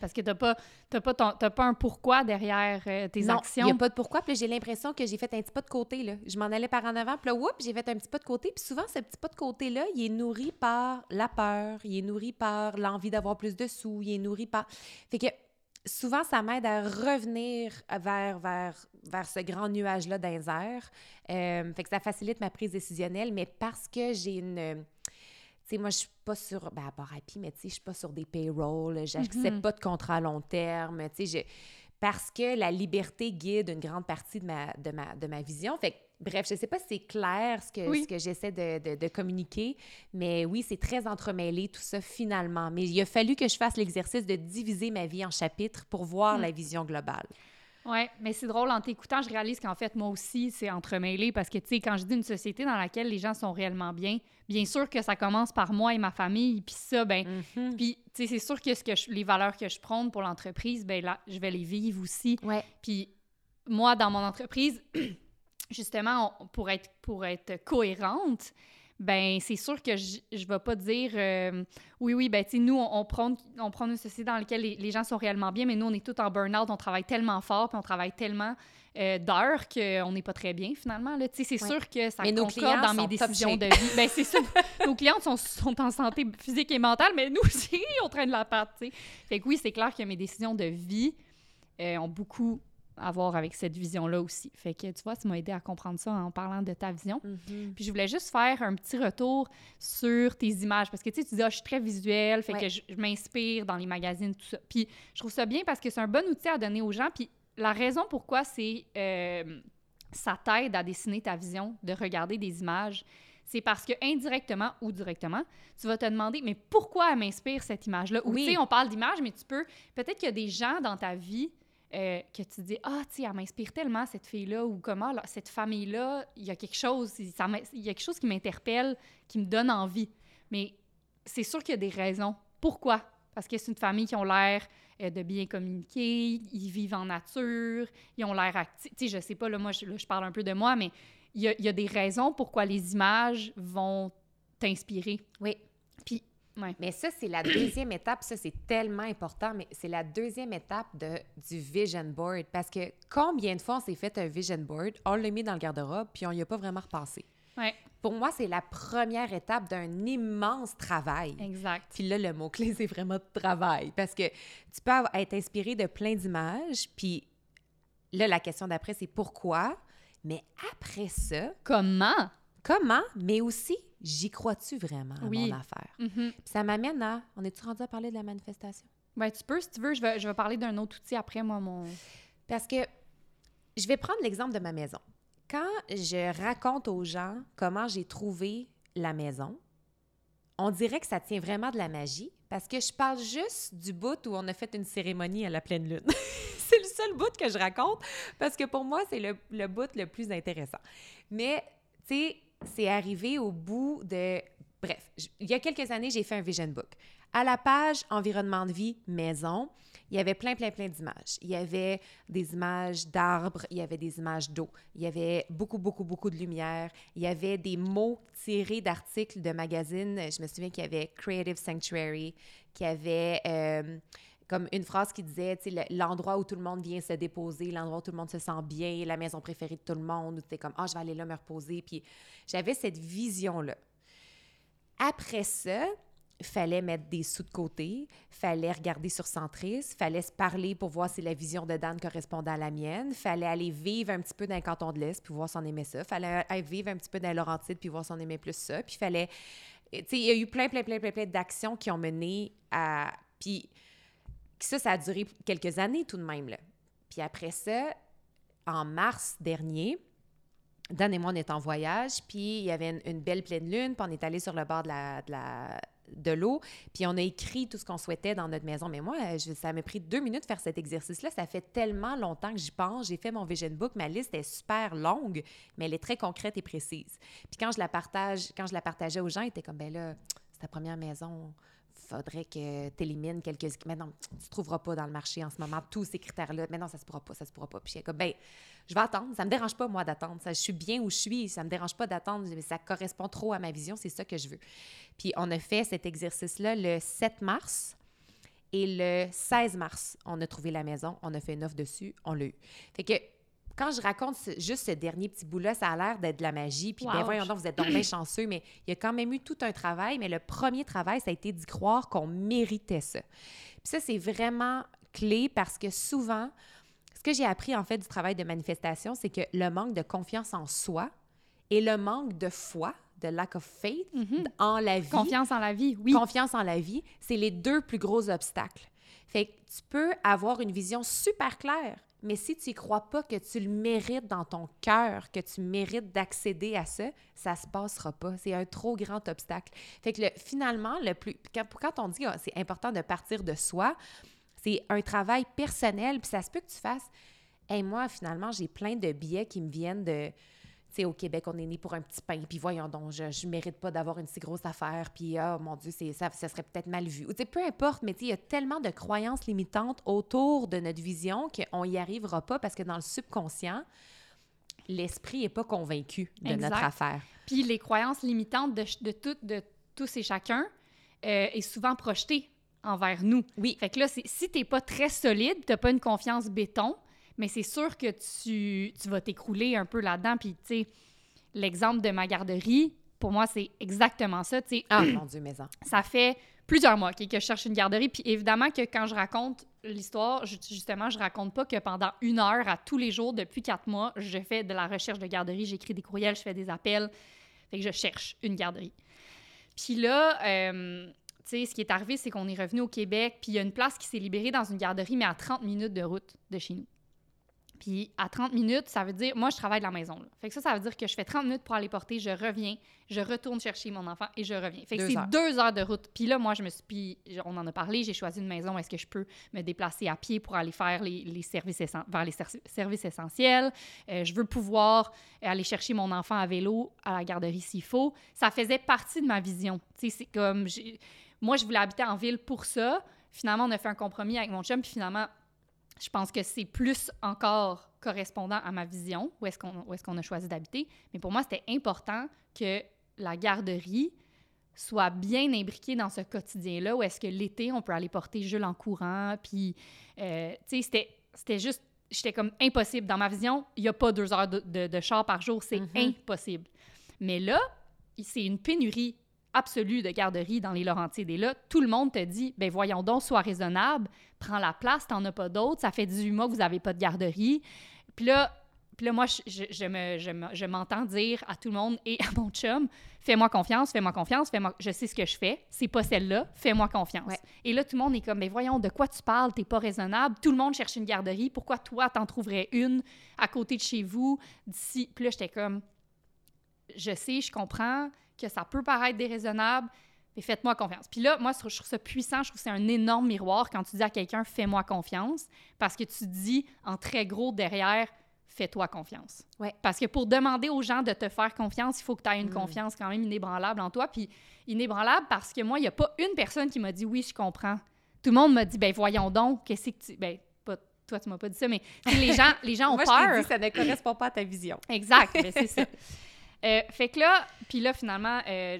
A: Parce que pas, t'as pas, ton- t'as pas un pourquoi derrière euh, tes
B: non,
A: actions.
B: il n'y a pas de pourquoi. Puis j'ai l'impression que j'ai fait un petit pas de côté. Là. Je m'en allais par en avant. Puis là, j'ai fait un petit pas de côté. Puis souvent, ce petit pas de côté-là, il est nourri par la peur. Il est nourri par l'envie d'avoir plus de sous. Il est nourri par... Fait que souvent, ça m'aide à revenir vers, vers, vers ce grand nuage-là airs. Euh, fait que ça facilite ma prise décisionnelle. Mais parce que j'ai une... Tu sais, moi, je suis pas sur... Ben, à part Happy, mais tu sais, je suis pas sur des payrolls. J'accepte
A: Mhm.
B: pas de contrat à long terme. Tu sais, je parce que la liberté guide une grande partie de ma, de ma, de ma vision. Fait que, bref, je sais pas si c'est clair ce que,
A: Oui.
B: ce que j'essaie de, de- de communiquer, mais oui, c'est très entremêlé tout ça finalement. Mais il a fallu que je fasse l'exercice de diviser ma vie en chapitres pour voir
A: Mm.
B: la vision globale.
A: Oui, mais c'est drôle, en t'écoutant, je réalise qu'en fait, moi aussi, c'est entremêlé parce que, tu sais, quand je dis une société dans laquelle les gens sont réellement bien, bien sûr que ça commence par moi et ma famille, puis ça, ben,
B: Mhm.
A: puis, tu sais, c'est sûr que, ce que je- les valeurs que je prône pour l'entreprise, ben là, je vais les vivre aussi. Puis, moi, dans mon entreprise, justement, on- pour, être, pour être cohérente, ben c'est sûr que je ne vais pas dire euh, oui, oui, ben tu sais, nous, on, on, prône, on prône une société dans laquelle les, les gens sont réellement bien, mais nous, on est tous en burn-out, on travaille tellement fort, puis on travaille tellement euh, d'heures qu'on n'est pas très bien, finalement. Tu sais, c'est
B: Ouais.
A: sûr que ça
B: Mais nos
A: concorde
B: clients
A: dans mes décisions de vie. Ben c'est ça. nos clients sont, sont en santé physique et mentale, mais nous aussi, on traîne la patte, tu sais. Fait que oui, c'est clair que mes décisions de vie euh, ont beaucoup à voir avec cette vision-là aussi. Fait que, tu vois, tu m'as aidé à comprendre ça en parlant de ta vision.
B: Mhm.
A: Puis je voulais juste faire un petit retour sur tes images parce que tu sais, tu dis, ah, je suis très visuelle, fait
B: Ouais.
A: que je, je m'inspire dans les magazines, tout ça. Puis je trouve ça bien parce que c'est un bon outil à donner aux gens. Puis la raison pourquoi c'est euh, ça t'aide à dessiner ta vision, de regarder des images, c'est parce que indirectement ou directement, tu vas te demander, mais pourquoi elle m'inspire cette image-là? Ou
B: Oui.
A: tu sais, on parle d'image, mais tu peux, peut-être qu'il y a des gens dans ta vie euh, que tu dis ah tu sais elle m'inspire tellement cette fille là ou comment cette famille là il y a quelque chose il y a quelque chose qui m'interpelle qui me donne envie mais c'est sûr qu'il y a des raisons. Pourquoi? Parce que c'est une famille qui ont l'air euh, de bien communiquer ils vivent en nature ils ont l'air actifs tu sais je sais pas là moi je, parle un peu de moi mais il y a des raisons pourquoi les images vont t'inspirer.
B: Oui.
A: Ouais.
B: Mais ça, c'est la deuxième étape. Ça, c'est tellement important, mais c'est la deuxième étape de, du vision board. Parce que combien de fois on s'est fait un vision board, on l'a mis dans le garde-robe, puis on n'y a pas vraiment repensé.
A: Ouais,
B: Pour moi, c'est la première étape d'un immense travail.
A: exact.
B: Puis là, le mot-clé, c'est vraiment travail. Parce que tu peux être inspiré de plein d'images, puis là, la question d'après, c'est pourquoi? Mais après ça,
A: Comment?
B: Comment? Mais aussi, j'y crois-tu vraiment à
A: Oui.
B: mon affaire?
A: Mhm.
B: Puis ça m'amène à... On est-tu rendu à parler de la manifestation?
A: Ben, tu peux, si tu veux, je vais, je vais parler d'un autre outil après, moi, mon...
B: Parce que je vais prendre l'exemple de ma maison. Quand je raconte aux gens comment j'ai trouvé la maison, on dirait que ça tient vraiment de la magie parce que je parle juste du bout où on a fait une cérémonie à la pleine lune. c'est le seul bout que je raconte parce que pour moi, c'est le, le bout le plus intéressant. Mais, tu sais, c'est arrivé au bout de... Bref, il y a quelques années, j'ai fait un vision book. À la page environnement de vie, maison, il y avait plein, plein, plein d'images. Il y avait des images d'arbres, il y avait des images d'eau, il y avait beaucoup, beaucoup, beaucoup de lumière, il y avait des mots tirés d'articles de magazines. Je me souviens qu'il y avait Creative Sanctuary, qu'il y avait euh, comme une phrase qui disait, tu sais, le- l'endroit où tout le monde vient se déposer, l'endroit où tout le monde se sent bien, la maison préférée de tout le monde, es comme, ah, je vais aller là me reposer. Puis j'avais cette vision-là. Après ça, fallait mettre des sous de côté, fallait regarder sur Centris, fallait se parler pour voir si la vision de Dan correspondait à la mienne, fallait aller vivre un petit peu dans le canton de l'Est puis voir si on aimait ça, fallait aller vivre un petit peu dans les Laurentides puis voir si on aimait plus ça, puis fallait... Tu sais, il y a eu plein, plein, plein, plein, plein d'actions qui ont mené à... Puis ça, ça a duré quelques années tout de même, là. Puis après ça, en mars dernier, Dan et moi, on est en voyage, puis il y avait une, belle pleine lune, puis on est allé sur le bord de la, de l'eau, puis on a écrit tout ce qu'on souhaitait dans notre maison. Mais moi, je- ça m'a pris deux minutes de faire cet exercice-là. Ça fait tellement longtemps que j'y pense. J'ai fait mon vision book. Ma liste est super longue, mais elle est très concrète et précise. Puis quand je la partage, quand je la partageais aux gens, ils étaient comme, ben là, c'est ta première maison. Faudrait que tu élimines quelques. Mais non, tu trouveras pas dans le marché en ce moment tous ces critères-là. Mais non, ça se pourra pas, ça se pourra pas. Puis comme, ben, je vais attendre. Ça me dérange pas, moi, d'attendre. Ça, Je suis bien où je suis. Ça me dérange pas d'attendre. Mais ça correspond trop à ma vision. C'est ça que je veux. Puis on a fait cet exercice-là le 7 mars. Et le 16 mars, on a trouvé la maison. On a fait une offre dessus. On l'a eu. Fait que quand je raconte ce- juste ce dernier petit bout-là, ça a l'air d'être de la magie. Puis, ben voyons donc, vous êtes donc bien chanceux. Mais il y a quand même eu tout un travail. Mais le premier travail, ça a été d'y croire qu'on méritait ça. Puis ça, c'est vraiment clé parce que souvent, ce que j'ai appris en fait du travail de manifestation, c'est que le manque de confiance en soi et le manque de foi, de lack of faith
A: Mhm.
B: en la vie,
A: Confiance en la vie, oui.
B: confiance en la vie, c'est les deux plus gros obstacles. Fait que tu peux avoir une vision super claire, mais si tu y crois pas que tu le mérites dans ton cœur, que tu mérites d'accéder à ça, ça se passera pas. C'est un trop grand obstacle. Fait que le- finalement, le plus quand, quand on dit ah, c'est important de partir de soi, c'est un travail personnel, puis ça se peut que tu fasses Hey, moi, finalement, j'ai plein de billets qui me viennent de. Sais, au Québec, on est né pour un petit pain, puis voyons donc, je, je mérite pas d'avoir une si grosse affaire, puis oh mon Dieu, c'est, ça, ça serait peut-être mal vu. Ou, tu sais, peu importe, mais tu sais, il y a tellement de croyances limitantes autour de notre vision qu'on n'y arrivera pas parce que dans le subconscient, l'esprit n'est pas convaincu de
A: Exact.
B: notre affaire.
A: Puis les croyances limitantes de, de, tout, de tous et chacun euh, est souvent projetée envers nous.
B: Oui.
A: Fait que là, si t'es pas très solide, t'as pas une confiance béton, mais c'est sûr que tu, tu vas t'écrouler un peu là-dedans. Puis, tu sais, l'exemple de ma garderie, pour moi, c'est exactement ça. Tu sais,
B: Ah, mon Dieu, maison.
A: ça fait plusieurs mois que je cherche une garderie. Puis évidemment que quand je raconte l'histoire, justement, je raconte pas que pendant une heure à tous les jours, depuis quatre mois, je fais de la recherche de garderie, j'écris des courriels, je fais des appels. Fait que je cherche une garderie. Puis là, euh, tu sais, ce qui est arrivé, c'est qu'on est revenu au Québec, puis il y a une place qui s'est libérée dans une garderie, mais à 30 minutes de route de chez nous. Puis à 30 minutes, ça veut dire, moi, je travaille de la maison. Là. Fait que ça, ça veut dire que je fais 30 minutes pour aller porter, je reviens, je retourne chercher mon enfant et je reviens. Fait que c'est deux heures de route. Puis là, moi, je me suis, puis on en a parlé, j'ai choisi une maison, est-ce que je peux me déplacer à pied pour aller faire les, les services, vers les ser- services essentiels? Euh, je veux pouvoir aller chercher mon enfant à vélo à la garderie s'il faut. Ça faisait partie de ma vision. Tu sais, c'est comme, moi, je voulais habiter en ville pour ça. Finalement, on a fait un compromis avec mon chum, puis finalement, je pense que c'est plus encore correspondant à ma vision, où est-ce qu'on est-ce qu'on a choisi d'habiter. Mais pour moi, c'était important que la garderie soit bien imbriqué dans ce quotidien-là, où est-ce que l'été, on peut aller porter Jules en courant, puis, euh, tu sais, c'était, c'était juste, j'étais comme impossible. Dans ma vision, il n'y a pas deux heures de, de, de char par jour, c'est
B: Mhm.
A: impossible. Mais là, c'est une pénurie absolue de garderie dans les Laurentides. Et là, tout le monde te dit, ben voyons donc, sois raisonnable, prends la place, t'en as pas d'autres, ça fait 18 mois que vous n'avez pas de garderie. Puis là, puis là moi, je, me, je me- je m'entends dire à tout le monde et à mon chum, fais-moi confiance, fais-moi confiance, fais-moi, je sais ce que je fais, c'est pas celle-là, fais-moi confiance.
B: Ouais.
A: Et là, tout le monde est comme, mais voyons, de quoi tu parles, t'es pas raisonnable, tout le monde cherche une garderie, pourquoi toi, t'en trouverais une à côté de chez vous, d'ici? Puis là, j'étais comme, je sais, je comprends que ça peut paraître déraisonnable, mais faites-moi confiance. Puis là, moi, je trouve ça puissant, je trouve que c'est un énorme miroir quand tu dis à quelqu'un fais-moi confiance, parce que tu dis en très gros derrière fais-toi confiance.
B: Ouais.
A: Parce que pour demander aux gens de te faire confiance, il faut que tu aies une
B: Mm.
A: confiance quand même inébranlable en toi. Puis inébranlable parce que moi, il n'y a pas une personne qui m'a dit oui, je comprends. Tout le monde m'a dit ben voyons donc, qu'est-ce que tu. Ben, pas toi, tu m'as pas dit ça, mais les gens, les gens ont
B: Moi,
A: peur.
B: je t'ai dit, ça ne correspond pas à ta vision.
A: Exact, mais c'est ça. Euh, fait que là, puis là, finalement, euh,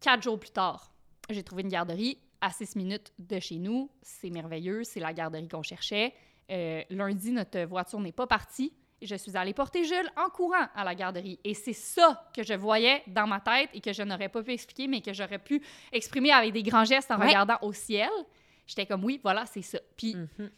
A: quatre jours plus tard, j'ai trouvé une garderie à six minutes de chez nous. C'est merveilleux, c'est la garderie qu'on cherchait. Euh, lundi, notre voiture n'est pas partie. Et Je suis allée porter Jules en courant à la garderie. Et c'est ça que je voyais dans ma tête et que je n'aurais pas pu expliquer, mais que j'aurais pu exprimer avec des grands gestes en
B: Ouais.
A: regardant au ciel. J'étais comme, oui, voilà, c'est ça. Puis
B: Mhm.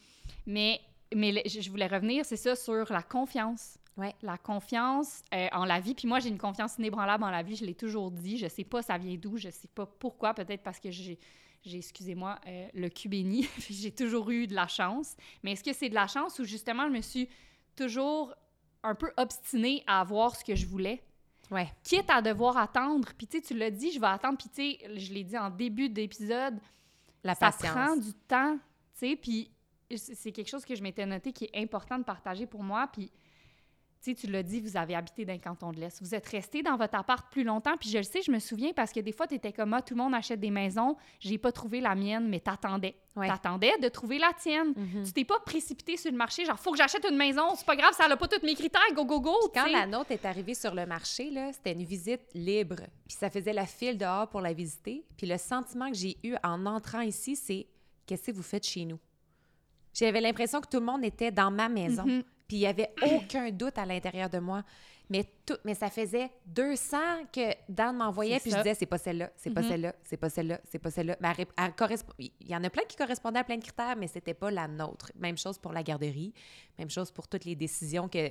A: mais, mais je voulais revenir, c'est ça, sur la confiance.
B: Ouais.
A: La confiance euh, en la vie. Puis moi, j'ai une confiance inébranlable en la vie, je l'ai toujours dit. Je sais pas ça vient d'où, je sais pas pourquoi. Peut-être parce que j'ai, excusez-moi, euh, le cul béni. j'ai toujours eu de la chance. Mais est-ce que c'est de la chance ou justement, je me suis toujours un peu obstinée à avoir ce que je voulais?
B: Ouais.
A: quitte à devoir attendre. Puis tu sais, tu l'as dit, je vais attendre. Puis tu sais, je l'ai dit en début d'épisode,
B: La
A: ça
B: patience.
A: prend du temps, tu sais, puis c'est quelque chose que je m'étais noté qui est important de partager pour moi, puis sais, tu l'as dit, vous avez habité dans le canton de l'Est. Vous êtes resté dans votre appart plus longtemps, puis je le sais, je me souviens parce que des fois, tu étais comme, ah, tout le monde achète des maisons, j'ai pas trouvé la mienne, mais t'attendais.
B: Ouais.
A: T'attendais de trouver la tienne.
B: Mhm.
A: Tu t'es pas précipité sur le marché, genre, faut que j'achète une maison, c'est pas grave, ça n'a pas tous mes critères, go, go, go,
B: Quand la nôtre est arrivée sur le marché, là, c'était une visite libre. Puis ça faisait la file dehors pour la visiter. Puis le sentiment que j'ai eu en entrant ici, c'est qu'est-ce que vous faites chez nous? J'avais l'impression que tout le monde était dans ma maison.
A: Mhm.
B: Puis il n'y avait aucun doute à l'intérieur de moi. Mais, tout, mais ça faisait 200 que Dan m'envoyait, puis
A: ça.
B: je disais, c'est pas celle-là, c'est pas
A: Mhm.
B: celle-là, c'est pas celle-là, c'est pas celle-là. Mais elle rép- elle correspond- il y en a plein qui correspondaient à plein de critères, mais c'était pas la nôtre. Même chose pour la garderie, même chose pour toutes les décisions que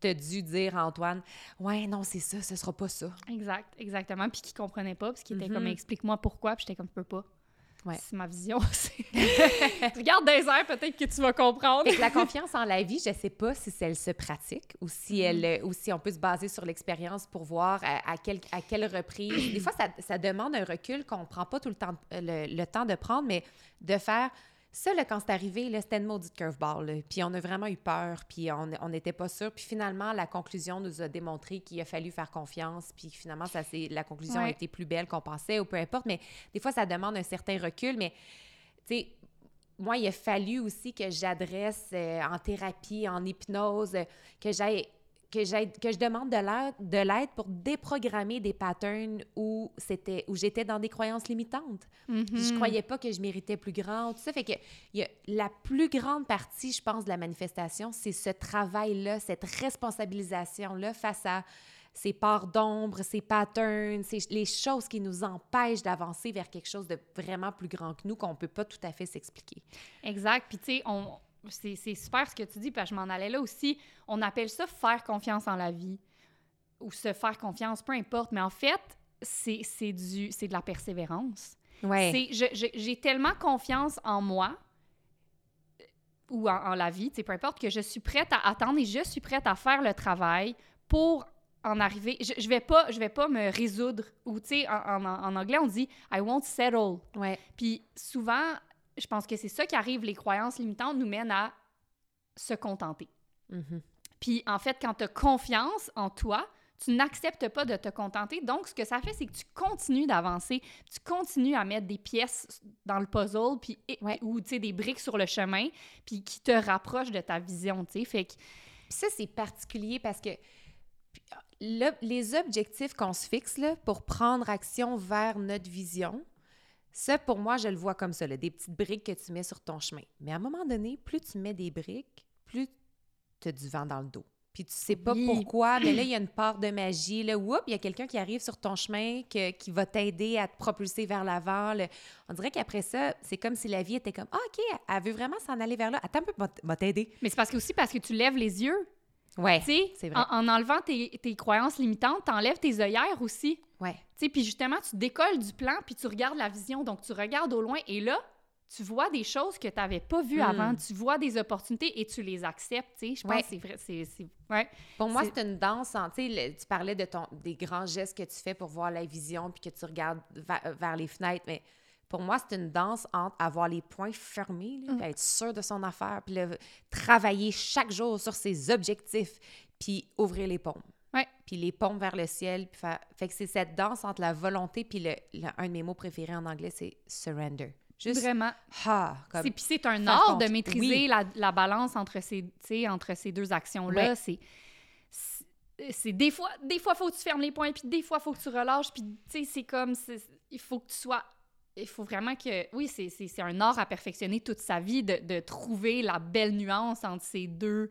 B: tu as dû dire à Antoine. Ouais, non, c'est ça, ce sera pas ça.
A: Exact, exactement. Puis qui comprenait pas, puis qui était
B: Mhm.
A: comme explique-moi pourquoi, puis j'étais comme je peux pas.
B: Ouais.
A: C'est ma vision. Regarde des airs, peut-être que tu vas comprendre.
B: La confiance en la vie, je sais pas si elle se pratique ou si,
A: Mhm.
B: elle, euh, ou si on peut se baser sur l'expérience pour voir à, à quel- à quelle reprise. Des fois, ça, ça demande un recul qu'on prend pas tout le temps, euh, le, le temps de prendre, mais de faire. Ça, là, quand c'est arrivé, c'était une maudite curveball. là. Puis on a vraiment eu peur, puis on n'était pas sûr. Puis finalement, la conclusion nous a démontré qu'il a fallu faire confiance. Puis finalement, ça, c'est- la conclusion a été plus belle qu'on pensait ou peu importe. Mais des fois, ça demande un certain recul. Mais, tu sais, moi, il a fallu aussi que j'adresse euh, en thérapie, en hypnose, euh, que j'aille que que je demande de l'aide de l'aide pour déprogrammer des patterns où c'était où j'étais dans des croyances limitantes. Puis je
A: Mhm.
B: croyais pas que je méritais plus grand, tout ça fait que y a la plus grande partie, je pense de la manifestation, c'est ce travail là, cette responsabilisation là face à ces parts d'ombre, ces patterns, ces- les choses qui nous empêchent d'avancer vers quelque chose de vraiment plus grand que nous qu'on peut pas tout à fait s'expliquer.
A: Exact. Puis, tu sais, on... c'est super ce que tu dis, parce que je m'en allais là aussi. On appelle ça faire confiance en la vie ou se faire confiance, peu importe. Mais en fait, c'est de la persévérance.
B: Ouais.
A: J'ai tellement confiance en moi euh, ou en, en la vie, peu importe, que je suis prête à attendre et je suis prête à faire le travail pour en arriver. Je, je vais pas je vais pas me résoudre ou tu sais en, en- en anglais on dit I won't settle.
B: Ouais.
A: Puis souvent, je pense que c'est ça qui arrive, les croyances limitantes nous mènent à se contenter.
B: Mhm.
A: Puis en fait, quand tu as confiance en toi, tu n'acceptes pas de te contenter. Donc, ce que ça fait, c'est que tu continues d'avancer, tu continues à mettre des pièces dans le puzzle, puis,
B: Ouais.
A: ou des briques sur le chemin, puis qui te rapprochent de ta vision. Fait que,
B: ça, c'est particulier parce que le- les objectifs qu'on se fixe là, pour prendre action vers notre vision, ça, pour moi, je le vois comme ça, là, des petites briques que tu mets sur ton chemin. Mais à un moment donné, plus tu mets des briques, plus tu as du vent dans le dos. Puis tu sais pas
A: Oui.
B: pourquoi, mais là, il y a une part de magie. Là, il y a quelqu'un qui arrive sur ton chemin que- qui va t'aider à te propulser vers l'avant. On dirait qu'après ça, c'est comme si la vie était comme Ah, OK, elle veut vraiment s'en aller vers là. Attends un peu, m'a t'aider.
A: Mais c'est parce que aussi parce que tu lèves les yeux.
B: Ouais. C'est vrai.
A: en, en enlevant tes, tes croyances limitantes, t'enlèves tes œillères aussi.
B: Ouais.
A: Tu puis justement, tu décolles du plan, puis tu regardes la vision. Donc, tu regardes au loin et là, tu vois des choses que tu n'avais pas vues
B: Hmm.
A: avant. Tu vois des opportunités et tu les acceptes. Je pense
B: Ouais.
A: que c'est vrai. C'est- ouais.
B: Pour moi,
A: C'est-
B: une danse. en- Tu sais, le- tu parlais de ton, des grands gestes que tu fais pour voir la vision puis que tu regardes va- vers les fenêtres. Mais pour moi, c'est une danse entre avoir les poings fermés, là,
A: Mm.
B: puis être sûr de son affaire, puis le- travailler chaque jour sur ses objectifs, puis ouvrir les paumes.
A: Ouais.
B: Puis les paumes vers le ciel. Puis faire... Fait que c'est cette danse entre la volonté puis le, le- un de mes mots préférés en anglais, c'est surrender. Juste,
A: Vraiment.
B: ah, comme...
A: Puis c'est un art de maîtriser
B: Oui.
A: la, la balance entre ces, entre deux actions-là.
B: Ouais.
A: C'est, des fois, des fois, faut que tu fermes les poings, puis des fois, faut que tu relâches, puis tu sais, c'est comme, il faut que tu sois, il faut vraiment que, oui, c'est, un art à perfectionner toute sa vie de, de trouver la belle nuance entre ces deux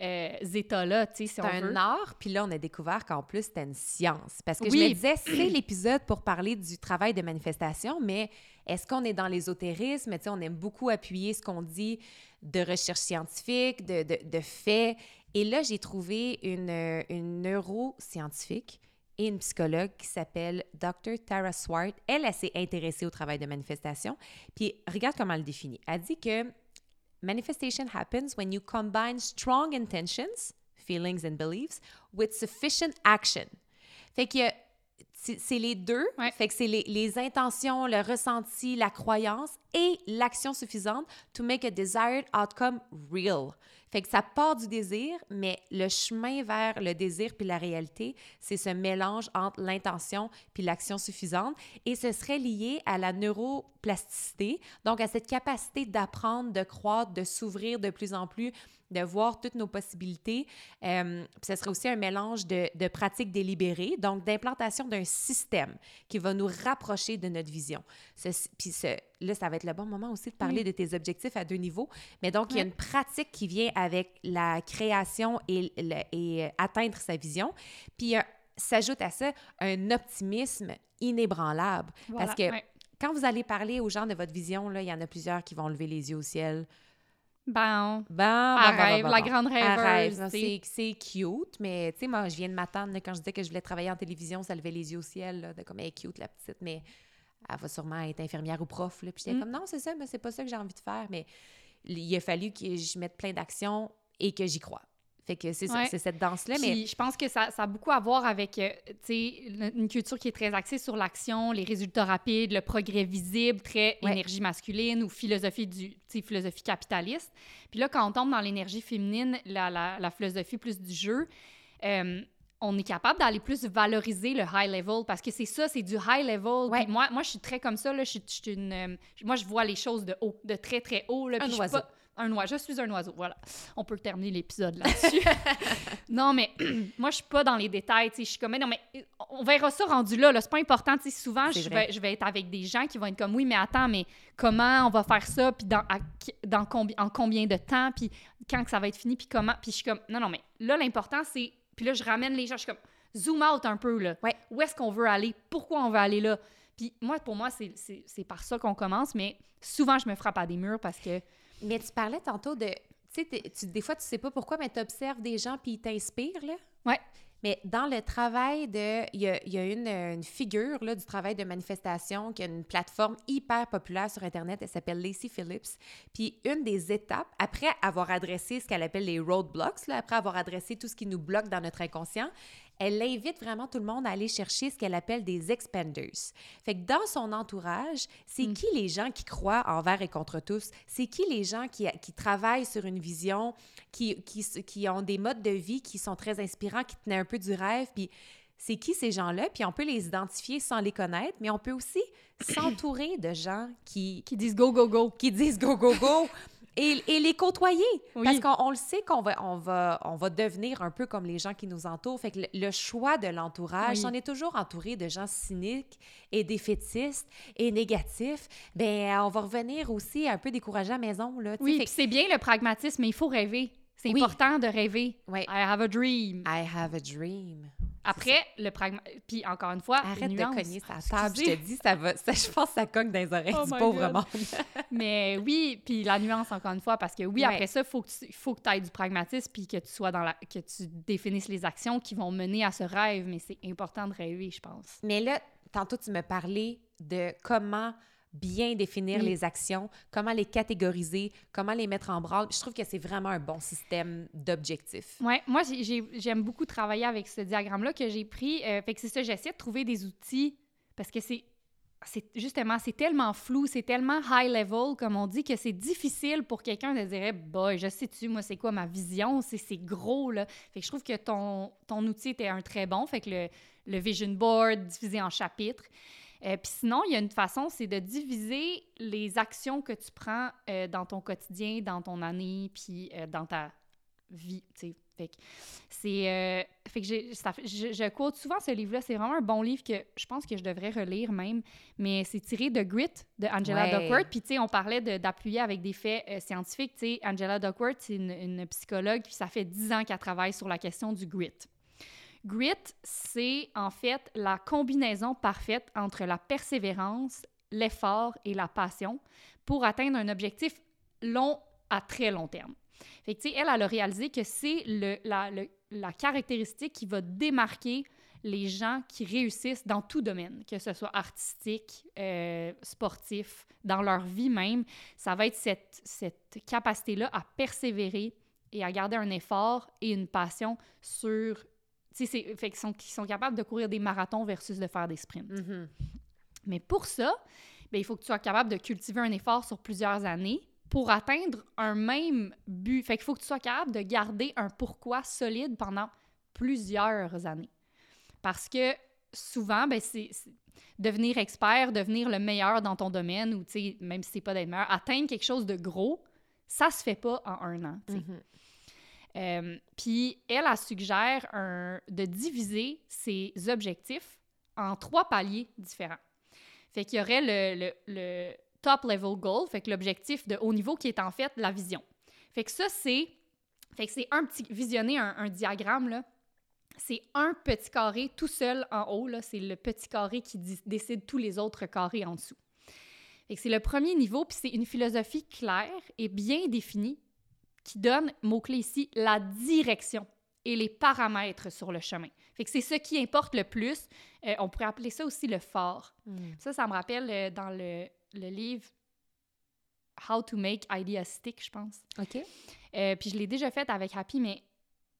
A: euh, états-là, tu sais, si
B: C'est
A: on
B: un
A: veut.
B: art, puis là, on a découvert qu'en plus, c'était une science. Parce que je me disais, c'est l'épisode pour parler du travail de manifestation, mais est-ce qu'on est dans l'ésotérisme? Tu sais, on aime beaucoup appuyer ce qu'on dit de recherche scientifique, de, de, de faits. Et là, j'ai trouvé une, une neuroscientifique et une psychologue qui s'appelle Dr. Tara Swart. Elle, elle s'est intéressée au travail de manifestation. Puis regarde comment elle le définit. Elle dit que Manifestation happens when you combine strong intentions, feelings and beliefs, with sufficient action. Fait que c'est c'est les deux.
A: Ouais.
B: Fait que c'est les, les intentions, le ressenti, la croyance et l'action suffisante to make a desired outcome real. Fait que ça part du désir, mais le chemin vers le désir puis la réalité, c'est ce mélange entre l'intention puis l'action suffisante. Et ce serait lié à la neuroplasticité, donc à cette capacité d'apprendre, de croître, de s'ouvrir de plus en plus, de voir toutes nos possibilités. Euh, puis ce serait aussi un mélange de, de pratiques délibérées, donc d'implantation d'un système qui va nous rapprocher de notre vision. Ce- puis ce- là, ça va être le bon moment aussi de parler
A: Oui.
B: de tes objectifs à deux niveaux. Mais donc, il y a une pratique qui vient avec la création et, le- et euh, atteindre sa vision. Puis a- s'ajoute à ça un optimisme inébranlable.
A: Voilà,
B: Parce que quand vous allez parler aux gens de votre vision, là, il y en a plusieurs qui vont lever les yeux au ciel. Bon, bon,
A: rêve, la grande
B: rêve.
A: rêveuse. Sais.
B: C'est cute, mais tu sais, moi, je viens de m'attendre quand je disais que je voulais travailler en télévision, ça levait les yeux au ciel, là, de comme elle est cute, la petite, mais elle va sûrement être infirmière ou prof. Là. Puis j'étais
A: Mm.
B: comme, non, c'est ça, mais c'est pas ça que j'ai envie de faire. Mais il a fallu que je mette plein d'actions et que j'y crois. Fait que c'est
A: Ouais.
B: c'est cette danse-là, mais
A: je pense que ça, ça a beaucoup à voir avec, euh, une culture qui est très axée sur l'action, les résultats rapides, le progrès visible, très
B: Ouais.
A: énergie masculine ou philosophie du, philosophie capitaliste. Puis là, quand on tombe dans l'énergie féminine, la, la, la philosophie plus du jeu, euh, on est capable d'aller plus valoriser le high level parce que c'est ça, c'est du high level.
B: Ouais.
A: Moi, moi, je suis très comme ça, là, je suis, je suis une, euh, moi, je vois les choses de haut, de très, très haut. Là,
B: Un
A: puis je suis
B: oiseau.
A: pas- un oiseau. Je suis un oiseau, voilà. On peut terminer l'épisode là-dessus. non, mais moi, je suis pas dans les détails. tu sais, Je suis comme, mais non, mais on verra ça rendu là. là c'est pas important. tu sais, Souvent, je vais, je vais être avec des gens qui vont être comme, oui, mais attends, mais comment on va faire ça? Puis dans, à- dans combi- en combien de temps? Puis quand que ça va être fini? Puis comment? Puis je suis comme, non, non, mais là, l'important, c'est. Puis là, je ramène les gens. Je suis comme, zoom out un peu, là.
B: Ouais.
A: Où est-ce qu'on veut aller? Pourquoi on veut aller là? Puis moi, pour moi, c'est par ça qu'on commence, mais souvent, je me frappe à des murs parce que.
B: Mais tu parlais tantôt de. Tu sais, des fois, tu sais pas pourquoi, mais tu observes des gens puis ils t'inspirent, là.
A: Ouais.
B: Mais dans le travail de. Il y a, il y a une, une figure là, du travail de manifestation qui a une plateforme hyper populaire sur Internet. Elle s'appelle Lacey Phillips. Puis une des étapes, après avoir adressé ce qu'elle appelle les roadblocks, là, après avoir adressé tout ce qui nous bloque dans notre inconscient, elle invite vraiment tout le monde à aller chercher ce qu'elle appelle des expanders. Fait que dans son entourage, c'est
A: Mm.
B: qui les gens qui croient envers et contre tous? C'est qui les gens qui, qui travaillent sur une vision, qui, qui ont des modes de vie qui sont très inspirants, qui tenaient un peu du rêve? Puis c'est qui ces gens-là? Puis on peut les identifier sans les connaître, mais on peut aussi s'entourer de gens qui,
A: Qui disent go, go, go.
B: qui disent go, go, go. Et, et les côtoyer.
A: Oui.
B: Parce qu'on on le sait qu'on va, on va, on va devenir un peu comme les gens qui nous entourent. Fait que le, le choix de l'entourage,
A: Oui.
B: si on est toujours entouré de gens cyniques et défaitistes et négatifs, ben on va revenir aussi un peu découragé à la maison. Là.
A: Oui, c'est bien le pragmatisme, mais il faut rêver. C'est
B: Oui.
A: important de rêver.
B: Oui.
A: I have a dream.
B: I have a dream.
A: Après, le pragmatisme... Puis encore une fois,
B: Arrête de
A: nuance.
B: cogner sa table, je te dis, ça va, ça, je pense que ça cogne dans les oreilles
A: Oh
B: du pauvre monde.
A: Mais oui, puis la nuance, encore une fois, parce que oui,
B: Ouais.
A: après ça, il faut que tu faut que aies du pragmatisme puis que tu sois dans la... que tu définisses les actions qui vont mener à ce rêve, mais c'est important de rêver, je pense.
B: Mais là, tantôt, tu me parlais de comment bien définir
A: Oui.
B: les actions, comment les catégoriser, comment les mettre en branle. Je trouve que c'est vraiment un bon système d'objectifs.
A: Ouais, moi, j'ai- j'ai- j'aime beaucoup travailler avec ce diagramme-là que j'ai pris. Euh, fait que c'est ça, j'essaie de trouver des outils parce que c'est. Justement, c'est tellement flou, c'est tellement high level, comme on dit, que c'est difficile pour quelqu'un de dire, boy, je sais-tu, moi, c'est quoi ma vision? C'est c'est gros, là. Fait que je trouve que ton, ton outil était un très bon. Fait que le, le vision board divisé en chapitres. Euh, Puis sinon, il y a une façon, c'est de diviser les actions que tu prends euh, dans ton quotidien, dans ton année, puis euh, dans ta vie, tu sais. Fait que c'est... fait que j'ai- ça fait- je, je quote souvent ce livre-là. C'est vraiment un bon livre que je pense que je devrais relire même. Mais c'est tiré de Grit de Angela
B: Ouais.
A: Duckworth. Puis, tu sais, on parlait de- d'appuyer avec des faits scientifiques. Tu sais, Angela Duckworth, c'est une, une psychologue, puis ça fait 10 ans qu'elle travaille sur la question du grit. Grit, c'est en fait la combinaison parfaite entre la persévérance, l'effort et la passion pour atteindre un objectif long à très long terme. Elle, elle a réalisé que c'est la caractéristique qui va démarquer les gens qui réussissent dans tout domaine, que ce soit artistique, euh, sportif, dans leur vie même. Ça va être cette, cette capacité-là à persévérer et à garder un effort et une passion sur... Tu sais, fait qu'ils sont, sont capables de courir des marathons versus de faire des sprints.
B: Mhm.
A: Mais pour ça, ben, il faut que tu sois capable de cultiver un effort sur plusieurs années pour atteindre un même but. Fait qu'il faut que tu sois capable de garder un pourquoi solide pendant plusieurs années. Parce que souvent, ben, c'est devenir expert, devenir le meilleur dans ton domaine, ou même si c'est pas d'être meilleur, atteindre quelque chose de gros, ça se fait pas en un an. sais. Euh, Puis elle, elle suggère de diviser ses objectifs en trois paliers différents. Fait qu'il y aurait le, top level goal, fait que l'objectif de haut niveau qui est en fait la vision. Fait que ça, c'est. Fait que c'est un petit. Visionner un, un diagramme, là. C'est un petit carré tout seul en haut, là. C'est le petit carré qui décide tous les autres carrés en dessous. Fait que c'est le premier niveau, puis c'est une philosophie claire et bien définie qui donne, mot-clé ici, la direction et les paramètres sur le chemin. Fait que c'est ce qui importe le plus. Euh, on pourrait appeler ça aussi le phare.
B: Mhm.
A: Ça, ça me rappelle euh, dans le, le livre How to Make Ideas Stick, je pense.
B: OK.
A: Euh, puis je l'ai déjà fait avec Happy, mais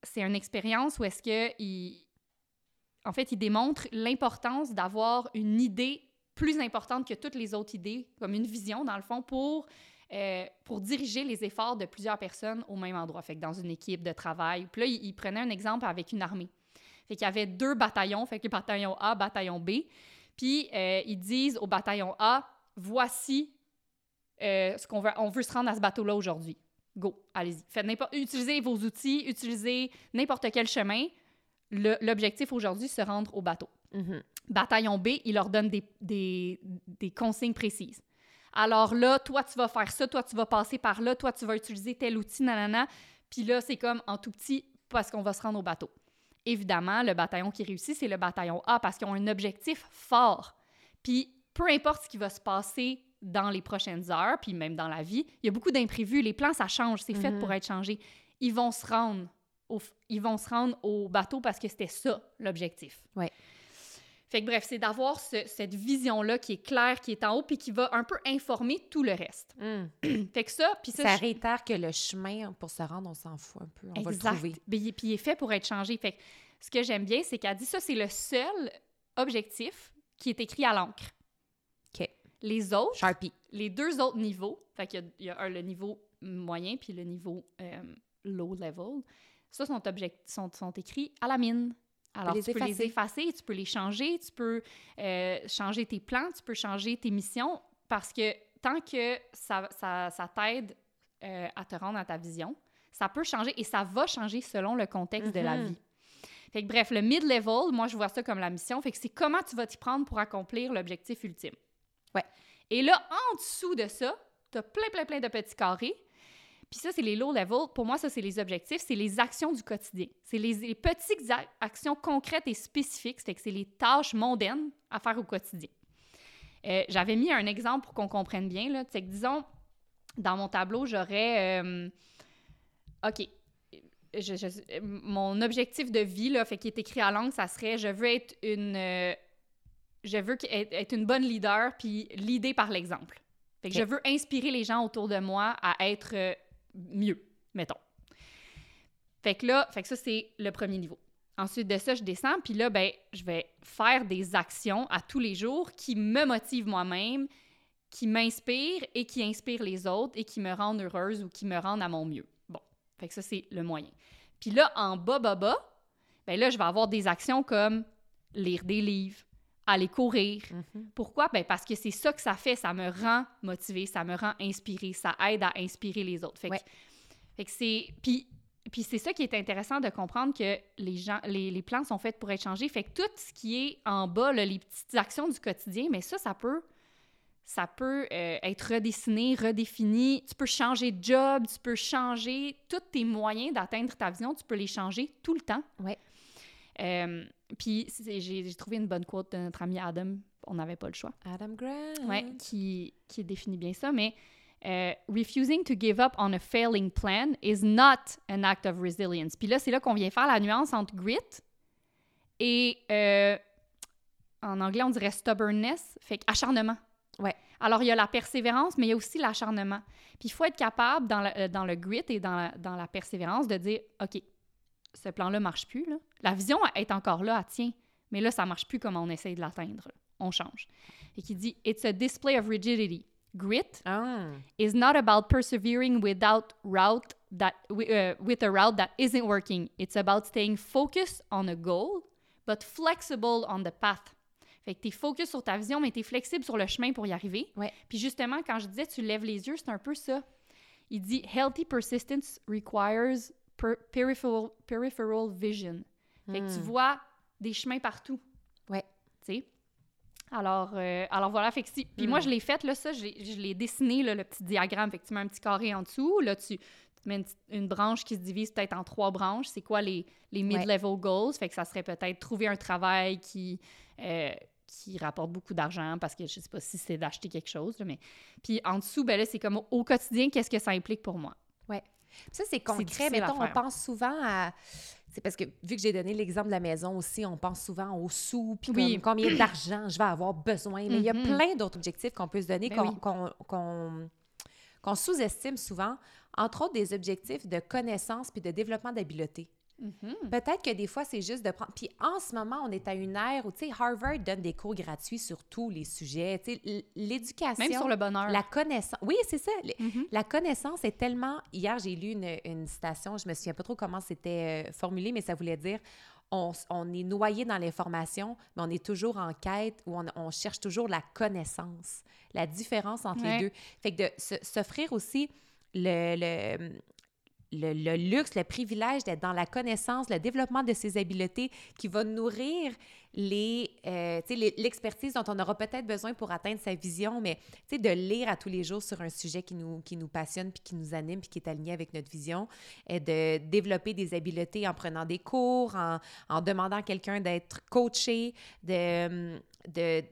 A: c'est une expérience où est-ce que il... en fait, il démontre l'importance d'avoir une idée plus importante que toutes les autres idées, comme une vision dans le fond pour euh, pour diriger les efforts de plusieurs personnes au même endroit. Fait que dans une équipe de travail. Puis là, il, il prenait un exemple avec une armée. Fait qu'il y avait deux bataillons, fait que le bataillon A, bataillon B. Puis euh, ils disent au bataillon A, voici euh, ce qu'on veut, on veut se rendre à ce bateau-là aujourd'hui. Go, allez-y. Faites utilisez vos outils, utilisez n'importe quel chemin. L'objectif aujourd'hui, se rendre au bateau.
B: Mhm.
A: Bataillon B, il leur donne des, des, des consignes précises. Alors là, toi, tu vas faire ça, toi, tu vas passer par là, toi, tu vas utiliser tel outil, nanana. Puis là, c'est comme en tout petit parce qu'on va se rendre au bateau. Évidemment, le bataillon qui réussit, c'est le bataillon A parce qu'ils ont un objectif fort. Puis peu importe ce qui va se passer dans les prochaines heures, puis même dans la vie, il y a beaucoup d'imprévus. Les plans, ça change. C'est fait
B: Mhm.
A: pour être changé. Ils vont se rendre au, ils vont se rendre au bateau parce que c'était ça, l'objectif.
B: Ouais.
A: Fait que bref, c'est d'avoir ce- cette vision-là qui est claire, qui est en haut, puis qui va un peu informer tout le reste.
B: Mhm.
A: Fait que ça, puis ça,
B: Ça
A: je-
B: réitère que le chemin pour se rendre, on s'en fout un peu. On va le
A: Exact.
B: trouver.
A: Puis il- puis il est fait pour être changé. Fait que ce que j'aime bien, c'est qu'elle dit ça, c'est le seul objectif qui est écrit à l'encre.
B: OK.
A: Les autres,
B: Sharpie.
A: les deux autres niveaux, fait qu'il y a un, le niveau moyen puis le niveau euh, low level, ça sont, object- sont, sont écrits à la mine. Alors,
B: les
A: tu peux les
B: effacer.
A: tu peux les changer, tu peux euh, changer tes plans, tu peux changer tes missions, parce que tant que ça, ça, ça t'aide euh, à te rendre à ta vision. Ça peut changer et ça va changer selon le contexte de la
B: Mhm.
A: vie. Fait que bref, le mid-level, moi, je vois ça comme la mission. Fait que c'est comment tu vas t'y prendre pour accomplir l'objectif ultime.
B: Ouais.
A: Et là, en dessous de ça, tu as plein, plein, plein de petits carrés. Puis ça, c'est les low level. Pour moi, ça, c'est les objectifs, c'est les actions du quotidien. C'est les, les petites actions concrètes et spécifiques. Fait que c'est les tâches mondaines à faire au quotidien. Euh, J'avais mis un exemple pour qu'on comprenne bien. Là. C'est que, disons, dans mon tableau, j'aurais... euh, OK. Je- je- mon objectif de vie, là, fait qu'il est écrit à langue, ça serait « Je veux être une... euh, je veux être être une bonne leader, puis l'idée par l'exemple. » Fait que
B: Ok.
A: je veux inspirer les gens autour de moi à être mieux, mettons. Fait que là, fait que ça, c'est le premier niveau. Ensuite de ça, je descends, puis là, ben, je vais faire des actions à tous les jours qui me motivent moi-même, qui m'inspirent et qui inspirent les autres et qui me rendent heureuse ou qui me rendent à mon mieux. Bon, fait que ça, c'est le moyen. Puis là, en bas, bas, bas, ben là, je vais avoir des actions comme lire des livres, aller courir.
B: Mhm.
A: Pourquoi? Ben parce que c'est ça que ça fait. Ça me rend motivée, ça me rend inspirée, ça aide à inspirer les autres. Fait que,
B: Ouais.
A: fait que c'est... Puis, puis c'est ça qui est intéressant de comprendre que les, gens, les, les plans sont faits pour être changés. Fait que tout ce qui est en bas, là, les petites actions du quotidien, mais ça, ça peut... Ça peut euh, être redessiné, redéfini. Tu peux changer de job, tu peux changer tous tes moyens d'atteindre ta vision, tu peux les changer tout le temps.
B: Ouais.
A: Euh, puis j'ai trouvé une bonne quote de notre ami Adam. On n'avait pas le choix.
B: Adam Grant.
A: Ouais, qui, qui définit bien ça. Mais euh, refusing to give up on a failing plan is not an act of resilience. Puis là, c'est là qu'on vient faire la nuance entre grit et euh, en anglais, on dirait stubbornness, fait acharnement.
B: Ouais.
A: Alors, il y a la persévérance, mais il y a aussi l'acharnement. Puis il faut être capable, dans, le- euh, dans le grit et dans la, dans la persévérance, de dire OK, ce plan-là marche plus. Là. La vision est encore là, elle tient, mais là, ça marche plus comme on essaye de l'atteindre. On change. Et qui dit It's a display of rigidity. Grit
B: Ah.
A: is not about persevering without route that uh, with a route that isn't working. It's about staying focused on a goal, but flexible on the path. Fait que t'es focus sur ta vision, mais t'es flexible sur le chemin pour y arriver.
B: Ouais.
A: Puis justement, quand je disais tu lèves les yeux, c'est un peu ça. Il dit healthy persistence requires per- peripheral, peripheral vision. Fait que tu
B: Hmm.
A: vois des chemins partout.
B: Ouais.
A: Tu sais? Alors, euh, alors voilà, fait que si... Puis
B: Hmm.
A: moi, je l'ai fait, là, ça, je l'ai- je l'ai dessiné, là, le petit diagramme. Fait que tu mets un petit carré en dessous. Là, tu, mets une, branche qui se divise peut-être en trois branches. C'est quoi les, les mid-level goals? Fait que ça serait peut-être trouver un travail qui... euh, qui rapporte beaucoup d'argent parce que je sais pas si c'est d'acheter quelque chose, là, mais... Puis en dessous, ben là, c'est comme au, quotidien, qu'est-ce que ça implique pour moi?
B: Ça, c'est concret. Mettons, on pense souvent à. C'est parce que, vu que j'ai donné l'exemple de la maison aussi, on pense souvent aux sous, puis
A: Oui.
B: comme combien d'argent je vais avoir besoin. Mais il y a
A: Mhm.
B: plein d'autres objectifs qu'on peut se donner
A: Ben oui.
B: qu'on sous-estime souvent, entre autres des objectifs de connaissance puis de développement d'habileté.
A: Mhm.
B: Peut-être que des fois, c'est juste de prendre. Puis en ce moment, on est à une ère où, tu sais, Harvard donne des cours gratuits sur tous les sujets. Tu sais, l'éducation.
A: Même sur le bonheur.
B: La connaissance. Oui, c'est ça.
A: Mhm.
B: La connaissance est tellement. Hier, j'ai lu une, une citation, je me souviens pas trop comment c'était euh, formulé, mais ça voulait dire on, on est noyé dans l'information, mais on est toujours en quête ou on, on cherche toujours la connaissance, la différence entre
A: Ouais.
B: les deux. Fait que de s'offrir aussi le, le, le, luxe, le privilège d'être dans la connaissance, le développement de ses habiletés qui va nourrir euh, l'expertise dont on aura peut-être besoin pour atteindre sa vision, mais de lire à tous les jours sur un sujet qui nous, qui nous passionne, puis qui nous anime, puis qui est aligné avec notre vision, et de développer des habiletés en prenant des cours, en, en demandant à quelqu'un d'être coaché, de, de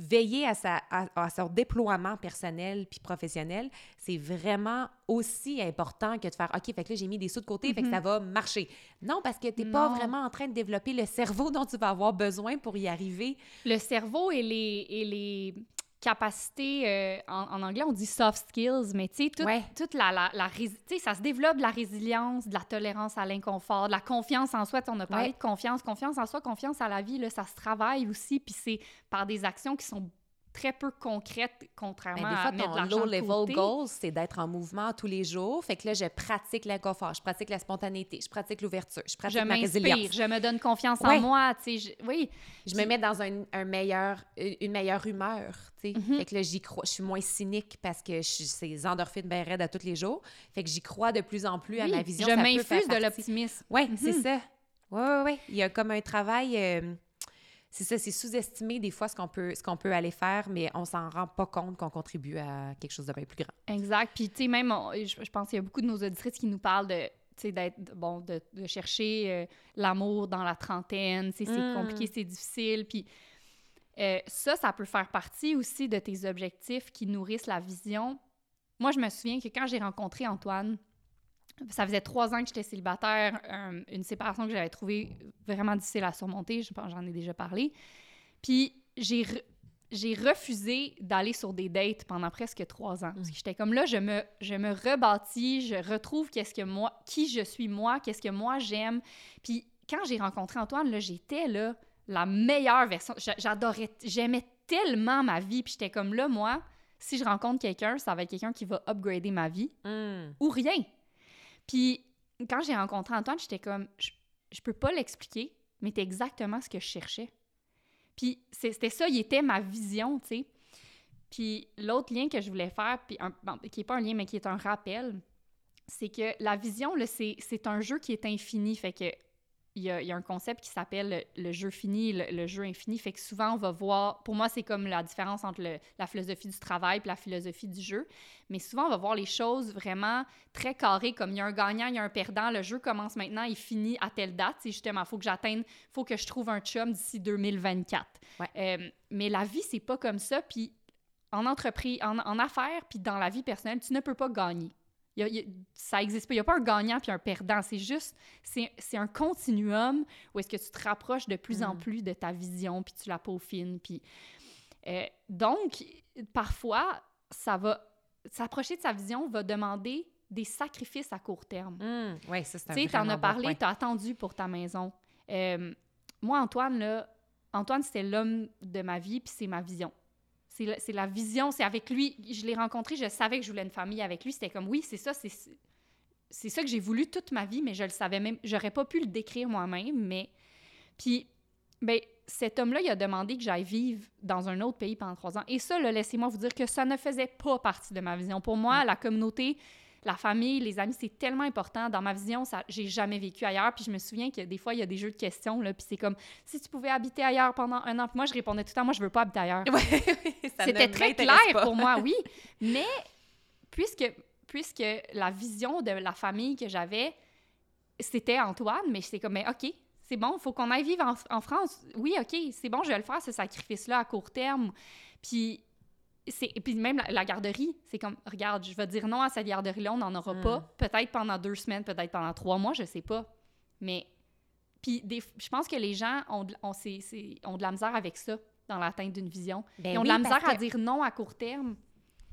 B: veiller à, sa, à, à son déploiement personnel puis professionnel, c'est vraiment aussi important que de faire OK, fait que là, j'ai mis des sous de côté, fait que
A: Mhm.
B: ça va marcher. Non, parce que tu n'es pas vraiment en train de développer le cerveau dont tu vas avoir besoin pour y arriver.
A: le cerveau et les, et les capacités, euh, en, en anglais, on dit soft skills, mais tu sais, tout-
B: Ouais.
A: toute la, la, la ça se développe de la résilience, de la tolérance à l'inconfort, de la confiance en soi. On a parlé
B: Ouais.
A: de confiance, confiance en soi, confiance à la vie, là, ça se travaille aussi, puis c'est par des actions qui sont très peu concrètes, contrairement
B: Mais des
A: à
B: fois,
A: mettre de
B: ton
A: l'argent de
B: low-level
A: côté.
B: goal, c'est d'être en mouvement tous les jours. Fait que là, je pratique l'inconfort, je pratique la spontanéité, je pratique l'ouverture, je
A: Je
B: pratique ma résilience.
A: je me donne confiance
B: Ouais.
A: en moi, tu sais, je- oui.
B: Je me mets dans un, un meilleur, une meilleure humeur, tu sais.
A: Mhm.
B: Fait que là, j'y crois. Je suis moins cynique parce que je les endorphines bien raides à tous les jours. Fait que j'y crois de plus en plus à ma vision.
A: je m'infuse de l'optimisme.
B: Oui, c'est
A: Mhm.
B: ça. Oui, oui, oui. Il y a comme un travail... euh, c'est ça, c'est sous-estimé des fois ce qu'on peut, ce qu'on peut aller faire, mais on s'en rend pas compte qu'on contribue à quelque chose de bien plus grand.
A: Exact. Puis, tu sais, même, on- je, je pense qu'il y a beaucoup de nos auditrices qui nous parlent de, d'être, bon, de, de chercher euh, l'amour dans la trentaine. C'est
B: Mm.
A: compliqué, c'est difficile. Puis, euh, ça, ça peut faire partie aussi de tes objectifs qui nourrissent la vision. Moi, je me souviens que quand j'ai rencontré Antoine, ça faisait trois ans que j'étais célibataire, un- une séparation que j'avais trouvée vraiment difficile à surmonter, je pense j'en ai déjà parlé. Puis j'ai re- j'ai refusé d'aller sur des dates pendant presque trois ans. Parce que j'étais comme là, je me, je me rebâtis, je retrouve qu'est-ce que moi, qui je suis moi, qu'est-ce que moi j'aime. Puis quand j'ai rencontré Antoine, là, j'étais là la meilleure version. J'a- J'adorais, j'aimais tellement ma vie. Puis j'étais comme là, moi, si je rencontre quelqu'un, ça va être quelqu'un qui va upgrader ma vie
B: Hum.
A: ou rien. Puis quand j'ai rencontré Antoine, j'étais comme, je, je peux pas l'expliquer, mais c'est exactement ce que je cherchais. Puis c'était ça, il était ma vision, tu sais. Puis l'autre lien que je voulais faire, puis qui est pas un lien, mais qui est un rappel, c'est que la vision, c'est un jeu qui est infini. Fait que il y a, il y a un concept qui s'appelle le, le jeu fini, le, le jeu infini. Fait que souvent, on va voir... Pour moi, c'est comme la différence entre le- la philosophie du travail et la philosophie du jeu. Mais souvent, on va voir les choses vraiment très carrées, comme il y a un gagnant, il y a un perdant, le jeu commence maintenant, il finit à telle date. C'est justement, il faut que j'atteigne, faut que je trouve un chum d'ici 2024.
B: Ouais.
A: Euh, mais la vie, c'est pas comme ça. Puis en entreprise, en, en affaires, puis dans la vie personnelle, tu ne peux pas gagner. Il y a- il y a- ça existe pas. Il n'y a pas un gagnant puis un perdant. C'est juste, c'est un continuum où est-ce que tu te rapproches de plus en
B: Mm.
A: plus de ta vision, puis tu la peaufines. Puis, euh, donc, parfois, ça va... S'approcher de sa vision va demander des sacrifices à court terme.
B: Hum. Oui, ça, c'est un
A: Tu sais, t'en as
B: bon
A: parlé,
B: point.
A: t'as attendu pour ta maison. Euh, moi, Antoine, là, Antoine, c'était l'homme de ma vie, puis c'est ma vision. C'est la, vision, c'est avec lui. Je l'ai rencontré, je savais que je voulais une famille avec lui. C'était comme, oui, c'est ça, c'est c'est ça que j'ai voulu toute ma vie, mais je le savais même. J'aurais pas pu le décrire moi-même, mais. Puis, ben, cet homme-là, il a demandé que j'aille vivre dans un autre pays pendant trois ans. Et ça, laissez-moi vous dire que ça ne faisait pas partie de ma vision. Pour moi, la communauté, la famille, les amis, c'est tellement important. Dans ma vision, ça, j'ai jamais vécu ailleurs. Puis je me souviens que des fois, il y a des jeux de questions, là, puis c'est comme, si tu pouvais habiter ailleurs pendant un an? Puis moi, je répondais tout le temps, moi, je veux pas habiter ailleurs. C'était très clair
B: pas.
A: pour moi, oui. Mais puisque, puisque la vision de la famille que j'avais, c'était Antoine, mais c'est comme, mais OK, c'est bon, il faut qu'on aille vivre en, en France. Oui, OK, c'est bon, je vais le faire, ce sacrifice-là, à court terme. Puis, et puis même la, la garderie, c'est comme, regarde, je vais dire non à cette garderie-là, on n'en aura
B: Mm.
A: pas. Peut-être pendant deux semaines, peut-être pendant trois mois, je sais pas. Mais, puis des- je pense que les gens ont, de- ont la misère avec ça dans l'atteinte d'une vision.
B: Ben
A: Ils ont
B: oui,
A: de la misère à dire non à court terme.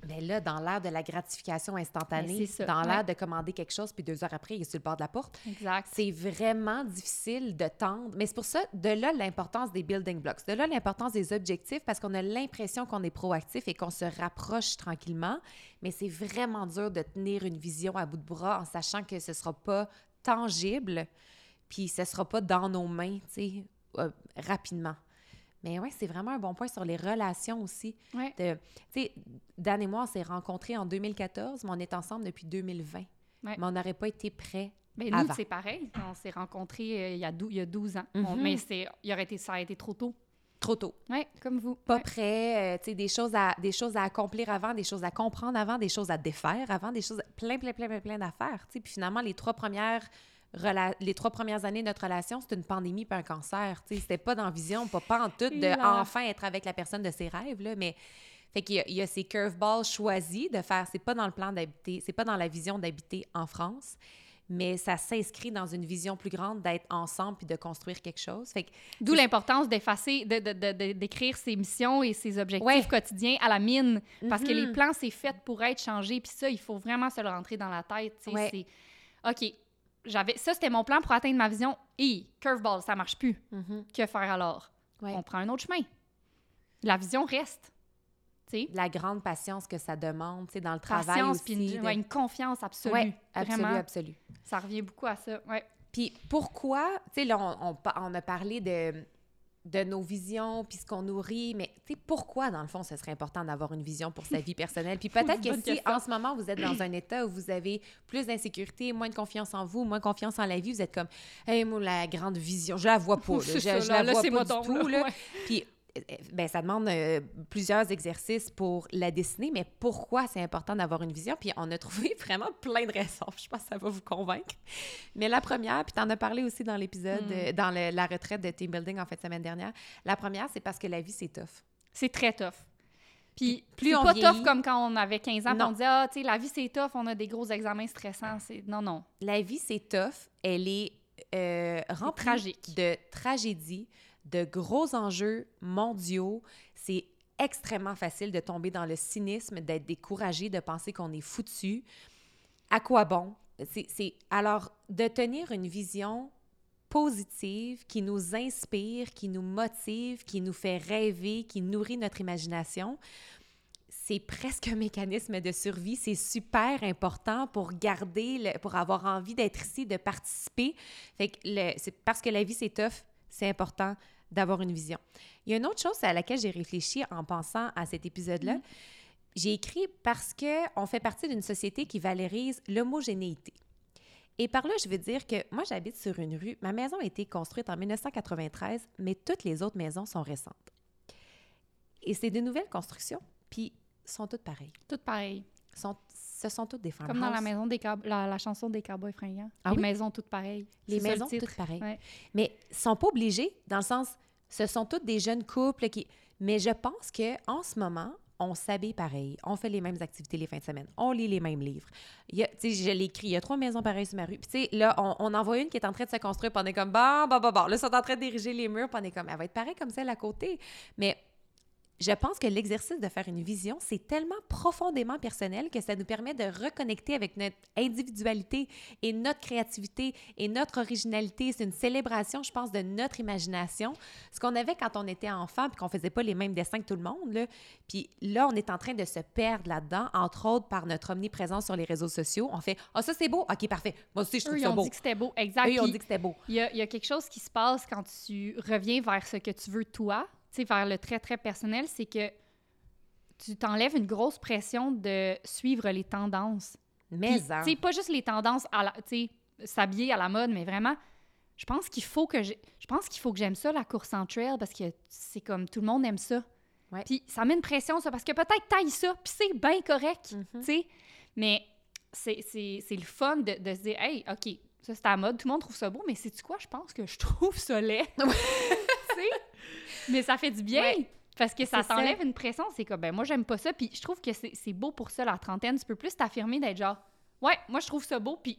B: Ben là, dans l'ère de la gratification instantanée,
A: Ben,
B: dans
A: ouais.
B: l'ère de commander quelque chose, puis deux heures après, il est sur le bord de la porte,
A: Exact.
B: c'est vraiment difficile de tendre. Mais c'est pour ça, de là l'importance des building blocks, de là l'importance des objectifs, parce qu'on a l'impression qu'on est proactif et qu'on se rapproche tranquillement. Mais c'est vraiment dur de tenir une vision à bout de bras en sachant que ce ne sera pas tangible, puis ce ne sera pas dans nos mains, tu sais, euh, rapidement. Mais oui, c'est vraiment un bon point sur les relations aussi.
A: Ouais.
B: Tu sais, Dan et moi, on s'est rencontrés en 2014, mais on est ensemble depuis 2020.
A: Ouais.
B: Mais on n'aurait pas été prêts.
A: Ben, nous, c'est pareil. On s'est rencontrés euh, il, y a dou- il y a 12 ans.
B: Mhm.
A: On- mais c'est, il aurait été, ça a été trop tôt.
B: Trop tôt.
A: Oui, comme vous.
B: Pas
A: Ouais.
B: prêts, euh, tu sais, des choses, à, des choses à accomplir avant, des choses à comprendre avant, des choses à défaire avant, des choses, plein, plein, plein, plein, plein d'affaires. Puis finalement, les trois premières rela- les trois premières années de notre relation, c'était une pandémie puis un cancer. tu sais. C'était pas dans vision, pas, pas en tout de
A: Là.
B: enfin être avec la personne de ses rêves, là, mais fait qu'il y a, il y a ces curveballs choisis de faire, c'est pas dans le plan d'habiter, c'est pas dans la vision d'habiter en France, mais ça s'inscrit dans une vision plus grande d'être ensemble puis de construire quelque chose. Fait que
A: D'où l'importance d'effacer, de, de- de- de- d'écrire ses missions et ses objectifs
B: Ouais.
A: quotidiens à la mine. Parce que les
B: Mhm.
A: plans, c'est fait pour être changé. Puis ça, il faut vraiment se le rentrer dans la tête.
B: Ouais.
A: c'est, OK, j'avais, ça, c'était mon plan pour atteindre ma vision. Et curveball, ça marche plus.
B: Mhm.
A: Que faire alors?
B: Ouais.
A: On prend un autre chemin. La vision reste. tu sais.
B: La grande patience que ça demande, dans le travail aussi.
A: une,
B: de-
A: ouais, une confiance absolue.
B: Ouais, absolu,
A: Vraiment,
B: absolu.
A: ça revient beaucoup à ça. Ouais.
B: Puis pourquoi, tu sais, là, on, on pa- on a parlé de, de nos visions, puis ce qu'on nourrit, mais tu sais, pourquoi, dans le fond, ce serait important d'avoir une vision pour sa vie personnelle? Puis peut-être que si, en ce moment, vous êtes dans un état où vous avez plus d'insécurité, moins de confiance en vous, moins confiance en la vie, vous êtes comme, hey, moi, la grande vision, je la vois pas, là. je,
A: là,
B: la
A: là,
B: vois
A: c'est
B: pas du tout,
A: là.
B: là. Puis, ben, ça demande euh, plusieurs exercices pour la dessiner, mais pourquoi c'est important d'avoir une vision? Puis on a trouvé vraiment plein de raisons. Je pense que ça va vous convaincre. Mais la première, puis tu en as parlé aussi dans l'épisode,
A: Mm.
B: dans le- la retraite de team building en fait semaine dernière. La première, c'est parce que la vie, c'est tough.
A: C'est très tough. Puis,
B: plus on
A: pas
B: vieillit-
A: tough comme quand on avait 15 ans, on disait, ah, tu sais, la vie c'est tough, on a des gros examens stressants. C'est... Non, non.
B: La vie, c'est tough. Elle est euh, remplie
A: tragique.
B: de tragédies, de gros enjeux mondiaux. C'est extrêmement facile de tomber dans le cynisme, d'être découragé, de penser qu'on est foutu. À quoi bon? C'est, Alors, de tenir une vision positive qui nous inspire, qui nous motive, qui nous fait rêver, qui nourrit notre imagination, c'est presque un mécanisme de survie. C'est super important pour garder, pour avoir envie d'être ici, de participer. Parce que la vie, c'est tough, c'est important d'avoir une vision. Il y a une autre chose à laquelle j'ai réfléchi en pensant à cet épisode-là. J'ai écrit parce que on fait partie d'une société qui valorise l'homogénéité. Et par là, je veux dire que moi, j'habite sur une rue. Ma maison a été construite en 1993, mais toutes les autres maisons sont récentes. Et c'est des nouvelles constructions, puis sont toutes pareilles.
A: Tout pareil.
B: Sont, ce sont toutes des farmhouses.
A: Comme dans la maison des la, la chanson des cowboys fringants.
B: Ah
A: les
B: oui?
A: maisons toutes pareilles.
B: Les
A: le
B: maisons toutes pareilles.
A: Ouais.
B: Mais ils sont pas obligés, dans le sens, ce sont tous des jeunes couples qui... Mais je pense que en ce moment, on s'habille pareil, on fait les mêmes activités les fins de semaine, on lit les mêmes livres. Il y a, tu sais, je l'ai écrit, il y a trois maisons pareilles sur ma rue. Puis tu sais, là, on, on en voit une qui est en train de se construire, puis on est comme, bon, bon, bon, bon. Là, ils sont en train d'ériger les murs, puis on est comme, elle va être pareille comme celle à côté. Mais je pense que l'exercice de faire une vision, c'est tellement profondément personnel que ça nous permet de reconnecter avec notre individualité et notre créativité et notre originalité. C'est une célébration, je pense, de notre imagination. Ce qu'on avait quand on était enfant puis qu'on faisait pas les mêmes dessins que tout le monde. Là. Puis là, on est en train de se perdre là-dedans, entre autres par notre omniprésence sur les réseaux sociaux. On fait « Ah, ça, c'est beau. OK, parfait. Moi aussi, je trouve
A: Eux, ils
B: ça
A: ont
B: beau.
A: dit que c'était beau. Exact.
B: Eux, ils ont dit que c'était beau.
A: Il y, a, il y a quelque chose qui se passe quand tu reviens vers ce que tu veux toi, tu sais, vers le très, très personnel, c'est que tu t'enlèves une grosse pression de suivre les tendances.
B: Mais, hein,
A: tu sais, pas juste les tendances à la, tu sais, s'habiller à la mode, mais vraiment, je pense qu'il faut que je pense qu'il faut que j'aime ça la course en trail parce que c'est comme tout le monde aime ça.
B: Ouais.
A: Puis ça met une pression ça parce que peut-être taille ça, puis c'est bien correct,
B: Mhm.
A: tu sais. Mais c'est le fun de, de se dire hey, OK, ça c'est à la mode, tout le monde trouve ça beau, mais c'est tu quoi, je pense que je trouve ça laid. Tu sais? Mais ça fait du bien.
B: Ouais.
A: Parce que ça t'enlève une pression, c'est comme, ben moi, j'aime pas ça, puis je trouve que c'est beau pour ça, la trentaine. Tu peux plus t'affirmer d'être genre, ouais, moi, je trouve ça beau, puis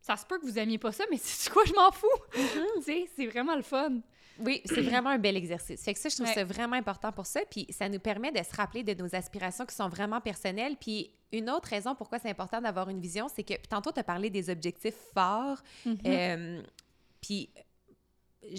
A: ça se peut que vous aimiez pas ça, mais c'est quoi, je m'en fous? tu sais, c'est vraiment le fun.
B: Oui, c'est vraiment un bel exercice. Fait que ça, je trouve
A: Ouais.
B: ça vraiment important pour ça. Puis ça nous permet de se rappeler de nos aspirations qui sont vraiment personnelles. Puis une autre raison pourquoi c'est important d'avoir une vision, c'est que tantôt, tu as parlé des objectifs forts.
A: Mhm.
B: Euh, puis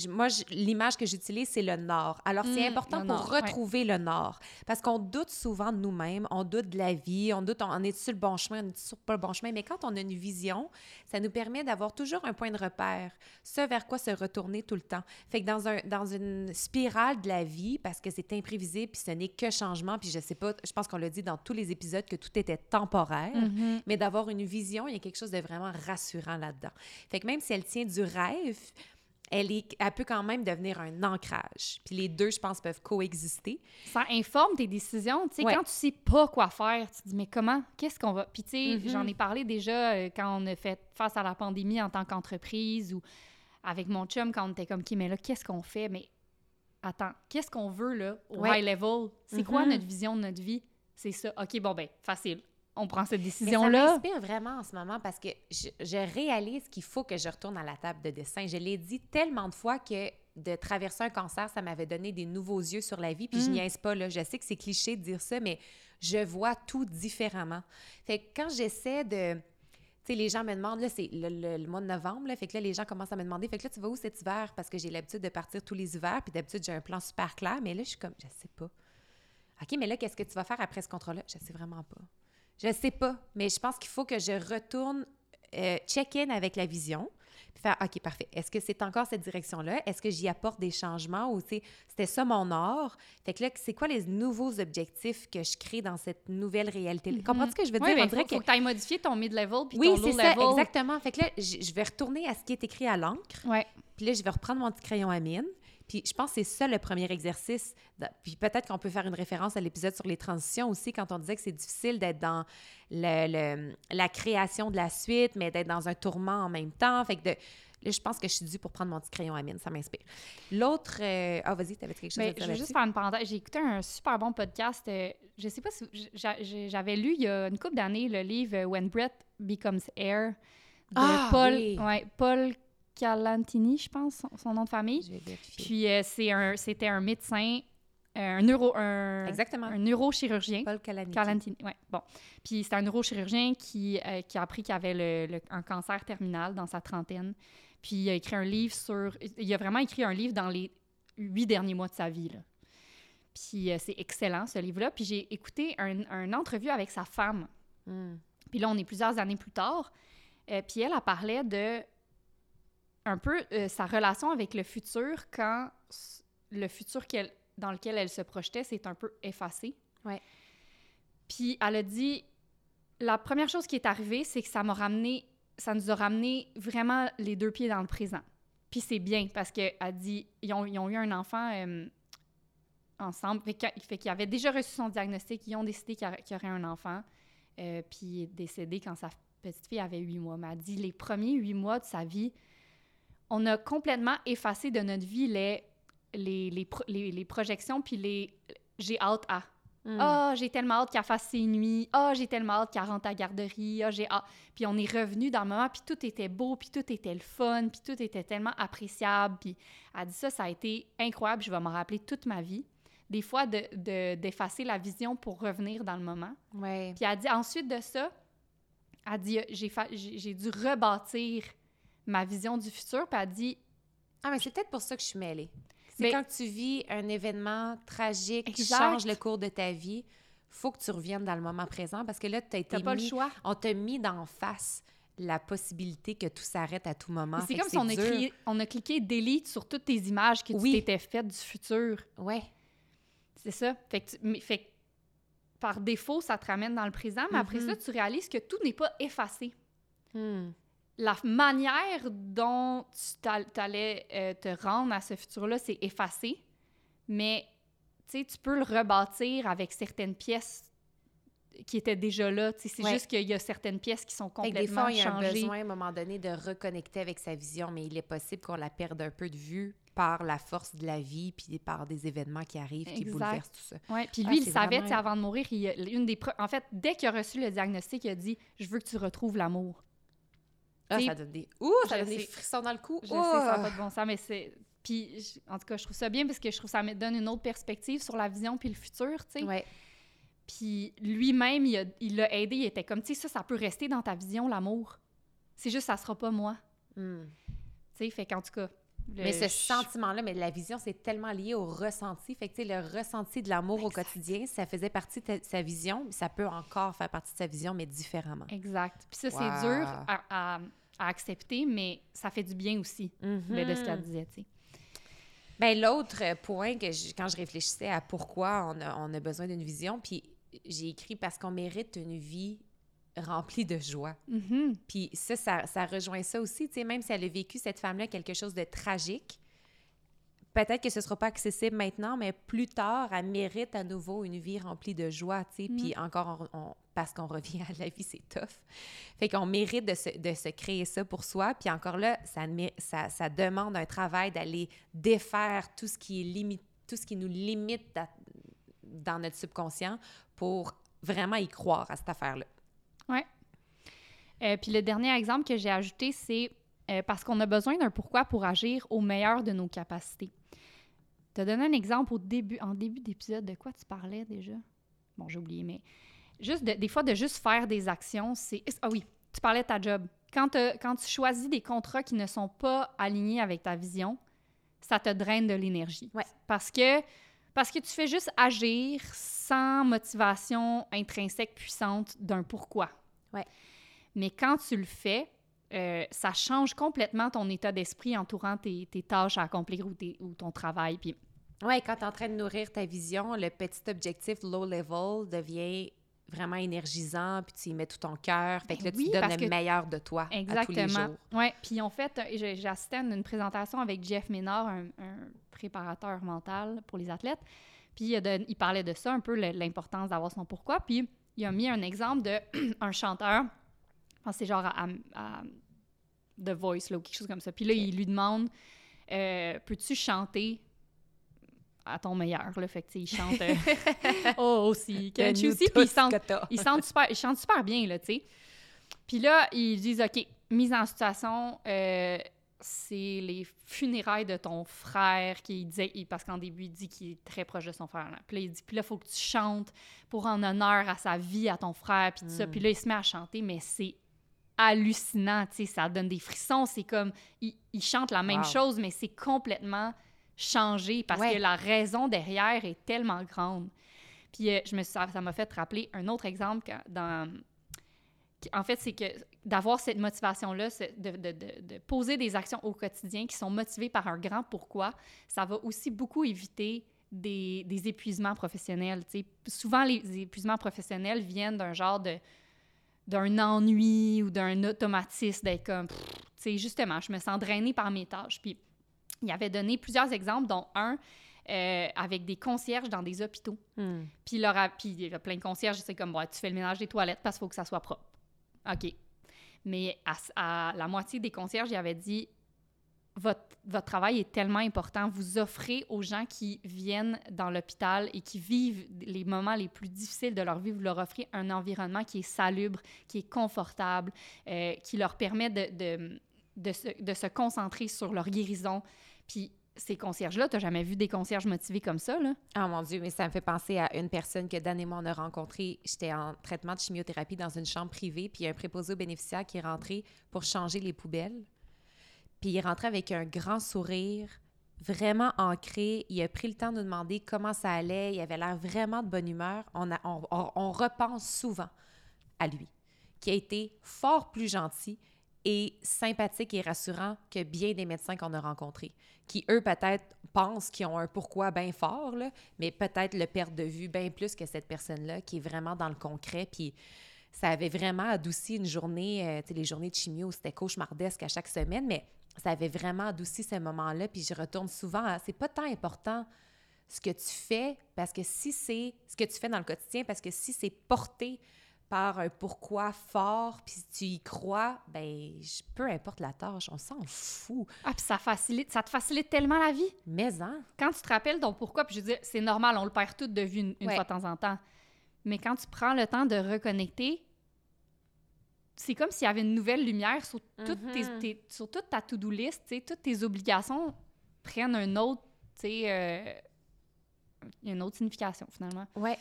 B: moi, l'image que j'utilise, c'est le nord. Alors, c'est
A: Mm,
B: important pour
A: nord, ouais.
B: retrouver le nord. Parce qu'on doute souvent de nous-mêmes, on doute de la vie, on doute, on est sur le bon chemin, on est sur pas le bon chemin. Mais quand on a une vision, ça nous permet d'avoir toujours un point de repère, ce vers quoi se retourner tout le temps. Fait que dans, un, dans une spirale de la vie, parce que c'est imprévisible, puis ce n'est que changement, puis je sais pas, je pense qu'on l'a dit dans tous les épisodes que tout était temporaire,
A: Mhm.
B: mais d'avoir une vision, il y a quelque chose de vraiment rassurant là-dedans. Fait que même si elle tient du rêve, elle, est, elle peut quand même devenir un ancrage. Puis les deux, je pense, peuvent coexister.
A: Ça informe tes décisions. Tu sais,
B: Ouais.
A: quand tu sais pas quoi faire, tu te dis, mais comment, qu'est-ce qu'on va? Puis, tu sais,
B: Mhm.
A: j'en ai parlé déjà euh, quand on a fait face à la pandémie en tant qu'entreprise ou avec mon chum quand on était comme, OK, mais là, qu'est-ce qu'on fait? Mais attends, qu'est-ce qu'on veut, là, au
B: Ouais.
A: high level? C'est quoi
B: Mhm.
A: notre vision de notre vie? C'est ça. OK, bon, ben, facile. On prend cette
B: Mais ça
A: décision-là.
B: m'inspire vraiment en ce moment parce que je, je réalise qu'il faut que je retourne à la table de dessin. Je l'ai dit tellement de fois que de traverser un cancer, ça m'avait donné des nouveaux yeux sur la vie. Puis je
A: Mm.
B: niaise pas, là. Je sais que c'est cliché de dire ça, mais je vois tout différemment. Fait que quand j'essaie de... Tu sais, les gens me demandent, là, c'est le, le- le mois de novembre, là, fait que là, les gens commencent à me demander, fait que là, tu vas où cet hiver? Parce que j'ai l'habitude de partir tous les hivers, puis d'habitude, j'ai un plan super clair, mais là, je suis comme, je sais pas. OK, mais là, qu'est-ce que tu vas faire après ce contrat-là? Je sais vraiment pas. Je sais pas, mais je pense qu'il faut que je retourne euh, check-in avec la vision, puis faire OK, parfait. Est-ce que c'est encore cette direction-là? Est-ce que j'y apporte des changements ou c'était ça mon or? Fait que là, c'est quoi les nouveaux objectifs que je crée dans cette nouvelle réalité?
A: Mhm.
B: Comprends-tu ce que je veux dire? On
A: faut,
B: que.
A: que tu ailles modifier ton mid-level puis
B: Oui,
A: ton
B: c'est
A: low
B: ça,
A: level.
B: exactement. Fait que là, je je vais retourner à ce qui est écrit à l'encre.
A: Ouais.
B: Puis là, je vais reprendre mon petit crayon à mine. Puis je pense que c'est ça le premier exercice. Puis peut-être qu'on peut faire une référence à l'épisode sur les transitions aussi, quand on disait que c'est difficile d'être dans le- le- la création de la suite, mais d'être dans un tourment en même temps. Fait que de- là, je pense que je suis due pour prendre mon petit crayon à mine. Ça m'inspire. L'autre... euh, Ah, vas-y, t'avais quelque chose
A: Mais
B: à dire
A: je
B: là-dessus?
A: juste faire une parenthèse. J'ai écouté un super bon podcast. euh, je sais pas si j'avais lu il y a une couple d'années le livre When Brett Becomes Air de
B: Ah,
A: Paul,
B: oui.
A: ouais, Paul Calantini, je pense, son, nom de famille. Puis euh, c'est un, c'était un médecin, euh, un neuro, un,
B: Exactement.
A: un neurochirurgien.
B: Paul Calaniti.
A: Calantini, ouais, bon. Puis c'est un neurochirurgien qui, euh, qui a appris qu'il avait le- le- un cancer terminal dans sa trentaine. Puis il a écrit un livre sur... Il a vraiment écrit un livre dans les huit derniers mois de sa vie, là. Puis euh, c'est excellent, ce livre-là. Puis j'ai écouté un, un entrevue avec sa femme.
B: Hmm.
A: Puis là, on est plusieurs années plus tard. Euh, puis elle, elle parlait de un peu euh, sa relation avec le futur quand le futur qu'elle, dans lequel elle se projetait s'est un peu effacé.
B: Ouais.
A: Puis elle a dit la première chose qui est arrivée, c'est que ça m'a ramené, ça nous a ramené vraiment les deux pieds dans le présent. Puis c'est bien parce qu'elle dit ils ont, ils ont eu un enfant euh, ensemble. Fait que- fait qu'il avait déjà reçu son diagnostic. Ils ont décidé qu'il y aurait- qu'il y aurait un enfant. Euh, puis il est décédé quand sa petite fille avait huit mois. Mais elle dit les premiers huit mois de sa vie, on a complètement effacé de notre vie les, les, les, pro- les- les projections puis les j'ai hâte à.
B: Hmm.
A: Ah, j'ai tellement hâte qu'elle fasse ses nuits. Ah, j'ai tellement hâte qu'elle rentre à la garderie. Ah, j'ai hâte. Puis on est revenu dans le moment, puis tout était beau, puis tout était le fun, puis tout était tellement appréciable. Puis elle dit ça, ça a été incroyable. Je vais m'en rappeler toute ma vie. Des fois, de- de- d'effacer la vision pour revenir dans le moment.
B: Ouais.
A: Puis elle dit ensuite de ça, elle dit j'ai dû rebâtir ma vision du futur. Puis elle dit
B: Ah, mais c'est peut-être pour ça que je suis mêlée. C'est
A: Mais-
B: quand tu vis un événement tragique qui change le cours de ta vie, faut que tu reviennes dans le moment présent parce que là, tu as été
A: t'as pas le
B: mis-
A: choix.
B: on t'a mis d'en face la possibilité que tout s'arrête à tout moment.
A: C'est comme si on crié- on a cliqué delete sur toutes tes images que
B: Oui.
A: tu t'étais faites du futur.
B: Ouais.
A: C'est ça. Fait que, tu- mais- fait que par défaut, ça te ramène dans le présent, mais après
B: Mhm.
A: ça, tu réalises que tout n'est pas effacé.
B: Hmm.
A: La manière dont tu allais te rendre à ce futur-là, c'est effacé, mais tu peux le rebâtir avec certaines pièces qui étaient déjà là. C'est
B: Ouais.
A: juste qu'il y a certaines pièces qui sont complètement
B: des fois, il y a un besoin à un moment donné de reconnecter avec sa vision, mais il est possible qu'on la perde un peu de vue par la force de la vie puis par des événements qui arrivent qui bouleversent tout ça.
A: Ouais, puis
B: Ah,
A: lui, il savait,
B: vraiment-
A: avant de mourir, il, une des pre- en fait, dès qu'il a reçu le diagnostic, il a dit « Je veux que tu retrouves l'amour ».
B: Ah, ça donne des... Ouh, ça donne des frissons dans le cou.
A: Je sais, ça n'a pas de bon sens, mais c'est... Puis, je- en tout cas, je trouve ça bien parce que je trouve que ça me donne une autre perspective sur la vision puis le futur, tu sais.
B: Ouais.
A: Puis lui-même, il l'a aidé, il était comme, tu sais, ça, ça peut rester dans ta vision, l'amour. C'est juste, ça sera pas moi.
B: Hmm.
A: Tu sais, fait qu'en tout cas... le-
B: Mais ce sentiment-là, mais la vision, c'est tellement lié au ressenti. Fait que, tu sais, le ressenti de l'amour au quotidien, ça faisait partie de ta- sa vision, ça peut encore faire partie de sa vision, mais différemment.
A: Exact. Puis ça,
B: Wow.
A: c'est dur à, à- à accepter, mais ça fait du bien aussi, ben, de ce qu'elle
B: Mhm.
A: disait, tu sais.
B: Ben, l'autre point que je- quand je réfléchissais à pourquoi on a, on a besoin d'une vision, puis j'ai écrit parce qu'on mérite une vie remplie de joie.
A: Mhm.
B: Puis ça, ça, ça rejoint ça aussi, tu sais, même si elle a vécu, cette femme-là, quelque chose de tragique, peut-être que ce sera pas accessible maintenant, mais plus tard, elle mérite à nouveau une vie remplie de joie, tu sais. Puis encore, on- on- parce qu'on revient à la vie, c'est tough. Fait qu'on mérite de se, de se créer ça pour soi. Puis encore là, ça, mé- ça, ça demande un travail d'aller défaire tout ce qui est limite, tout ce qui nous limite da- dans notre subconscient pour vraiment y croire à cette affaire-là.
A: Euh, puis le dernier exemple que j'ai ajouté, c'est euh, parce qu'on a besoin d'un pourquoi pour agir au meilleur de nos capacités. Tu as donné un exemple au début, en début d'épisode, de quoi tu parlais déjà? Bon, j'ai oublié, mais juste de- des fois, de juste faire des actions, c'est... Ah oui, tu parlais de ta job. Quand, tu choisis des contrats qui ne sont pas alignés avec ta vision, ça te draine de l'énergie.
B: Ouais.
A: Parce que Parce que tu fais juste agir sans motivation intrinsèque puissante d'un pourquoi.
B: Ouais.
A: Mais quand tu le fais, euh, ça change complètement ton état d'esprit entourant tes, tes tâches à accomplir ou, tes- ou ton travail. Puis
B: Ouais, quand tu es en train de nourrir ta vision, le petit objectif low level devient vraiment énergisant, puis tu y mets tout ton cœur. Fait que là,
A: Ben oui,
B: tu donnes le meilleur de toi à tous les
A: Exactement.
B: jours.
A: Ouais. Puis en fait, euh, assisté à une présentation avec Jeff Ménard, un, un préparateur mental pour les athlètes. Puis il, parlait de ça un peu, l'importance d'avoir son pourquoi. Puis il a mis un exemple de un chanteur, je pense que c'est genre à, à- à The Voice là, ou quelque chose comme ça. Puis là, il lui demande euh, Peux-tu chanter à ton meilleur là? Fait que il chante euh, Oh aussi, Puis il chante ils super, bien, là, tu sais. Puis là, ils disent, OK, mise en situation, euh, c'est les funérailles de ton frère qui disait, parce qu'en début, il dit qu'il est très proche de son frère. là. Puis là, il dit, puis là, il faut que tu chantes pour rendre honneur à sa vie, à ton frère, puis tout ça.
B: Mm.
A: Puis là, il se met à chanter, mais c'est hallucinant, tu sais, ça donne des frissons. C'est comme, il, il chante la même
B: Wow.
A: chose, mais c'est complètement changé parce
B: Ouais.
A: que la raison derrière est tellement grande. Puis euh, je me suis- ça m'a fait rappeler un autre exemple quand- dans en fait, c'est que d'avoir cette motivation-là, de, de- de- de poser des actions au quotidien qui sont motivées par un grand pourquoi, ça va aussi beaucoup éviter des, des épuisements professionnels. tu sais. Souvent, les épuisements professionnels viennent d'un genre de d'un ennui ou d'un automatisme d'être comme, tu sais, justement, je me sens drainée par mes tâches. Puis, il avait donné plusieurs exemples, dont un euh, avec des concierges dans des hôpitaux.
B: Hmm.
A: Puis, il leur a- puis il y a plein de concierges, c'est comme, ouais, tu fais le ménage des toilettes parce qu'il faut que ça soit propre. OK. Mais à, à la moitié des concierges, il avait dit, votre, travail est tellement important. Vous offrez aux gens qui viennent dans l'hôpital et qui vivent les moments les plus difficiles de leur vie, vous leur offrez un environnement qui est salubre, qui est confortable, euh, qui leur permet de, se, concentrer sur leur guérison. Puis ces concierges-là, tu n'as jamais vu des concierges motivés comme ça, là?
B: Oh mon Dieu, mais ça me fait penser à une personne que Dan et moi on a rencontrée. J'étais en traitement de chimiothérapie dans une chambre privée, puis un préposé aux bénéficiaires qui est rentré pour changer les poubelles. Puis il est rentré avec un grand sourire, vraiment ancré. Il a pris le temps de nous demander comment ça allait. Il avait l'air vraiment de bonne humeur. On, a, on, repense souvent à lui, qui a été fort plus gentil et sympathique et rassurant que bien des médecins qu'on a rencontrés, qui, eux, peut-être pensent qu'ils ont un pourquoi bien fort, mais peut-être le perdent de vue bien plus que cette personne-là, qui est vraiment dans le concret. Puis ça avait vraiment adouci une journée, euh, les journées de chimio, c'était cauchemardesque à chaque semaine, mais ça avait vraiment adouci ces moments-là. Puis je retourne souvent à, c'est pas tant important ce que tu fais, parce que si c'est ce que tu fais dans le quotidien, parce que si c'est porté par un pourquoi fort, puis si tu y crois, ben peu importe la tâche, on s'en fout.
A: Ah, puis ça facilite, ça te facilite tellement la vie.
B: Mais hein?
A: Quand tu te rappelles ton pourquoi, puis je veux dire, c'est normal, on le perd tout de vue une, une
B: Ouais.
A: fois de temps en temps. Mais quand tu prends le temps de reconnecter, c'est comme s'il y avait une nouvelle lumière sur, toutes tes-
B: Mhm.
A: tes- sur toute ta to-do list, toutes tes obligations prennent un autre, euh, une autre signification finalement.
B: Ouais.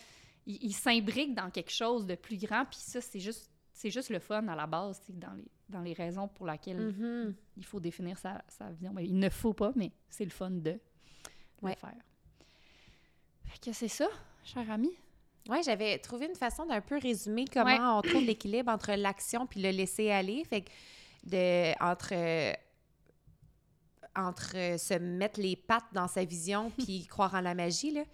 A: Il, il s'imbrique dans quelque chose de plus grand, puis ça, c'est juste, c'est juste le fun à la base, dans les, dans les raisons pour lesquelles
B: Mhm.
A: il faut définir sa, sa vision. Ben, il ne faut pas, mais c'est le fun de
B: Ouais.
A: le faire. Fait que c'est ça, cher ami.
B: Ouais, j'avais trouvé une façon d'un peu résumer comment
A: Ouais.
B: on trouve l'équilibre entre l'action puis le laisser aller. Fait que de, entre, euh, entre euh, se mettre les pattes dans sa vision puis croire en la magie, là.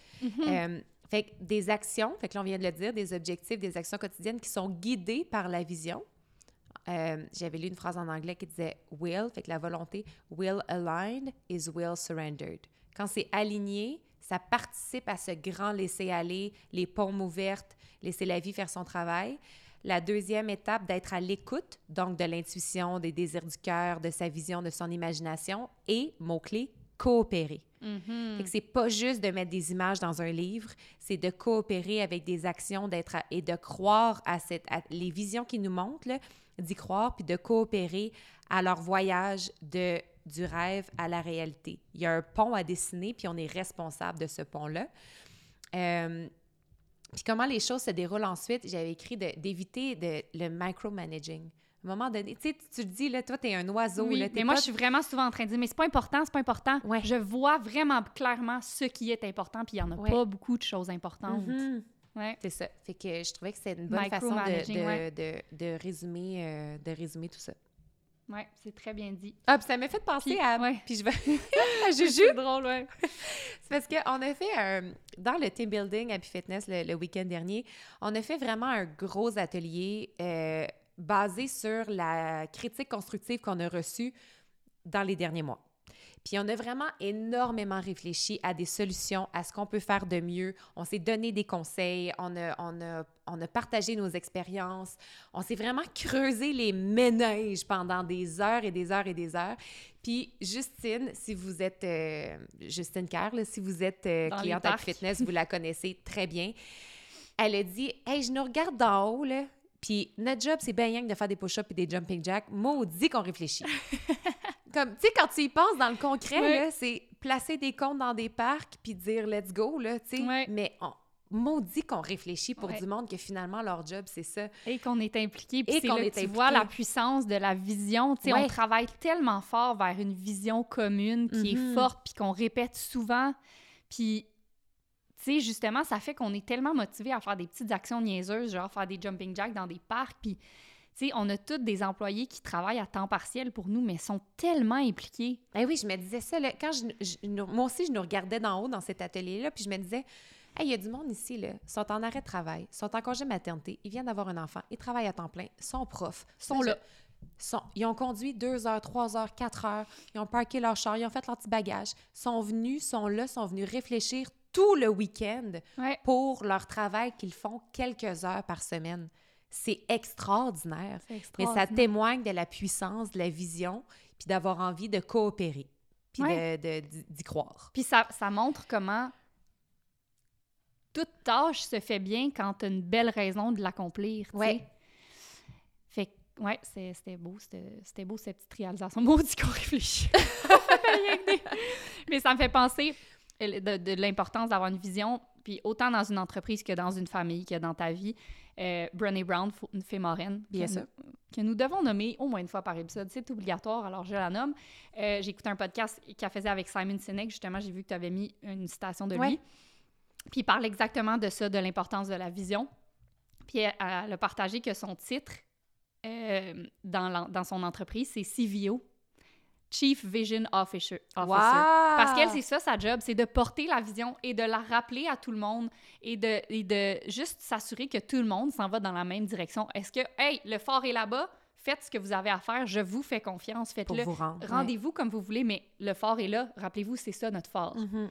B: Euh, fait que des actions, fait que là, on vient de le dire, des objectifs, des actions quotidiennes qui sont guidées par la vision. J'avais lu une phrase en anglais qui disait will, fait que la volonté, will aligned is will surrendered. Quand c'est aligné, ça participe à ce grand laisser-aller, les paumes ouvertes, laisser la vie faire son travail. La deuxième étape, d'être à l'écoute, donc de l'intuition, des désirs du cœur, de sa vision, de son imagination. Et, mot-clé, coopérer. Fait que c'est pas juste de mettre des images dans un livre, c'est de coopérer avec des actions d'être et de croire à, cette, à les visions qui nous montrent, d'y croire, puis de coopérer à leur voyage de, du rêve à la réalité. Il y a un pont à dessiner, puis on est responsable de ce pont-là. Euh, puis comment les choses se déroulent ensuite, j'avais écrit d'éviter le micromanaging. À un moment donné, tu sais, tu te dis, là, toi, t'es un oiseau,
A: Oui,
B: là,
A: mais moi,
B: pas-
A: je suis vraiment souvent en train de dire, mais c'est pas important, c'est pas important.
B: Ouais.
A: Je vois vraiment clairement ce qui est important, puis il y en a
B: Ouais.
A: pas beaucoup de choses importantes.
B: Mhm.
A: Ouais.
B: C'est ça. Fait que je trouvais que c'est une bonne façon de,
A: Micromanaging,
B: de,
A: ouais.
B: de, de résumer, euh, de résumer tout ça.
A: Ouais, c'est très bien dit.
B: Ah, puis ça m'a fait penser
A: Puis-
B: à...
A: ouais.
B: Puis je vais... à Juju.
A: C'est drôle, ouais.
B: C'est parce qu'on a fait un... Dans le team building Happy Fitness le, le week-end dernier, on a fait vraiment un gros atelier euh, basé sur la critique constructive qu'on a reçue dans les derniers mois. Puis on a vraiment énormément réfléchi à des solutions, à ce qu'on peut faire de mieux. On s'est donné des conseils, on a, on a, on a partagé nos expériences, on s'est vraiment creusé les ménages pendant des heures et des heures et des heures. Puis Justine, si vous êtes euh, Justine Kerr, là, si vous êtes euh, cliente à fitness, vous la connaissez très bien. Elle a dit Hey, je nous regarde d'en haut, là. Puis notre job, c'est bien rien que de faire des push-ups et des jumping jacks. Maudit qu'on réfléchit. Comme, tu sais, quand tu y penses dans le concret, là, c'est placer des comptes dans des parcs puis dire let's go, là, tu sais. Mais on, maudit qu'on réfléchit pour
A: Ouais.
B: du monde que finalement leur job, c'est ça.
A: Et qu'on est impliqué. Puis
B: Et
A: c'est
B: qu'on
A: là
B: est
A: que tu
B: impliqué.
A: vois la puissance de la vision. Tu sais,
B: Ouais.
A: on travaille tellement fort vers une vision commune qui est forte, puis qu'on répète souvent. Puis, tu sais, justement, ça fait qu'on est tellement motivé à faire des petites actions niaiseuses, genre faire des jumping jacks dans des parcs. Puis, tu sais, on a tous des employés qui travaillent à temps partiel pour nous, mais sont tellement impliqués.
B: Ben oui, je me disais ça. Là, quand je, je- nous- moi aussi, je nous regardais d'en haut dans cet atelier-là, puis je me disais, Hey, il y a du monde ici, là, ils sont en arrêt de travail, ils sont en congé maternité, ils viennent d'avoir un enfant, ils travaillent à temps plein, sont profs, sont là. Sont, ils ont conduit deux heures, trois heures, quatre heures, ils ont parqué leur char, ils ont fait leur petit bagage, sont venus, sont là, sont venus réfléchir tout le week-end
A: Ouais.
B: pour leur travail qu'ils font quelques heures par semaine. C'est extraordinaire.
A: C'est
B: Mais ça
A: extraordinaire.
B: témoigne de la puissance, de la vision, puis d'avoir envie de coopérer, puis
A: Ouais.
B: de- d'y croire.
A: Puis ça, ça montre comment toute tâche se fait bien quand tu as une belle raison de l'accomplir.
B: Ouais.
A: Fait que, ouais, c'était beau, c'était beau cette petite réalisation. Maudit qu'on réfléchit. Mais ça me fait penser euh, de, de l'importance d'avoir une vision, puis autant dans une entreprise que dans une famille, que dans ta vie. Euh, Brené Brown, fée moraine,
B: Bien
A: que
B: sûr.
A: nous- que nous devons nommer au moins une fois par épisode. C'est obligatoire, alors je la nomme. Euh, j'ai écouté un podcast qu'elle faisait avec Simon Sinek. Justement, j'ai vu que tu avais mis une citation de lui. Puis il parle exactement de ça, de l'importance de la vision. Puis elle, elle a partagé que son titre euh, dans son entreprise, c'est CVO, Chief Vision Officer. Officer. Parce qu'elle, c'est ça sa job, c'est de porter la vision et de la rappeler à tout le monde et de, et de juste s'assurer que tout le monde s'en va dans la même direction. Est-ce que, hey, le fort est là-bas, faites ce que vous avez à faire, je vous fais confiance, faites-le.
B: ouais.
A: Rendez-vous comme vous voulez, mais le fort est là. Rappelez-vous, c'est ça notre fort.
B: Mhm.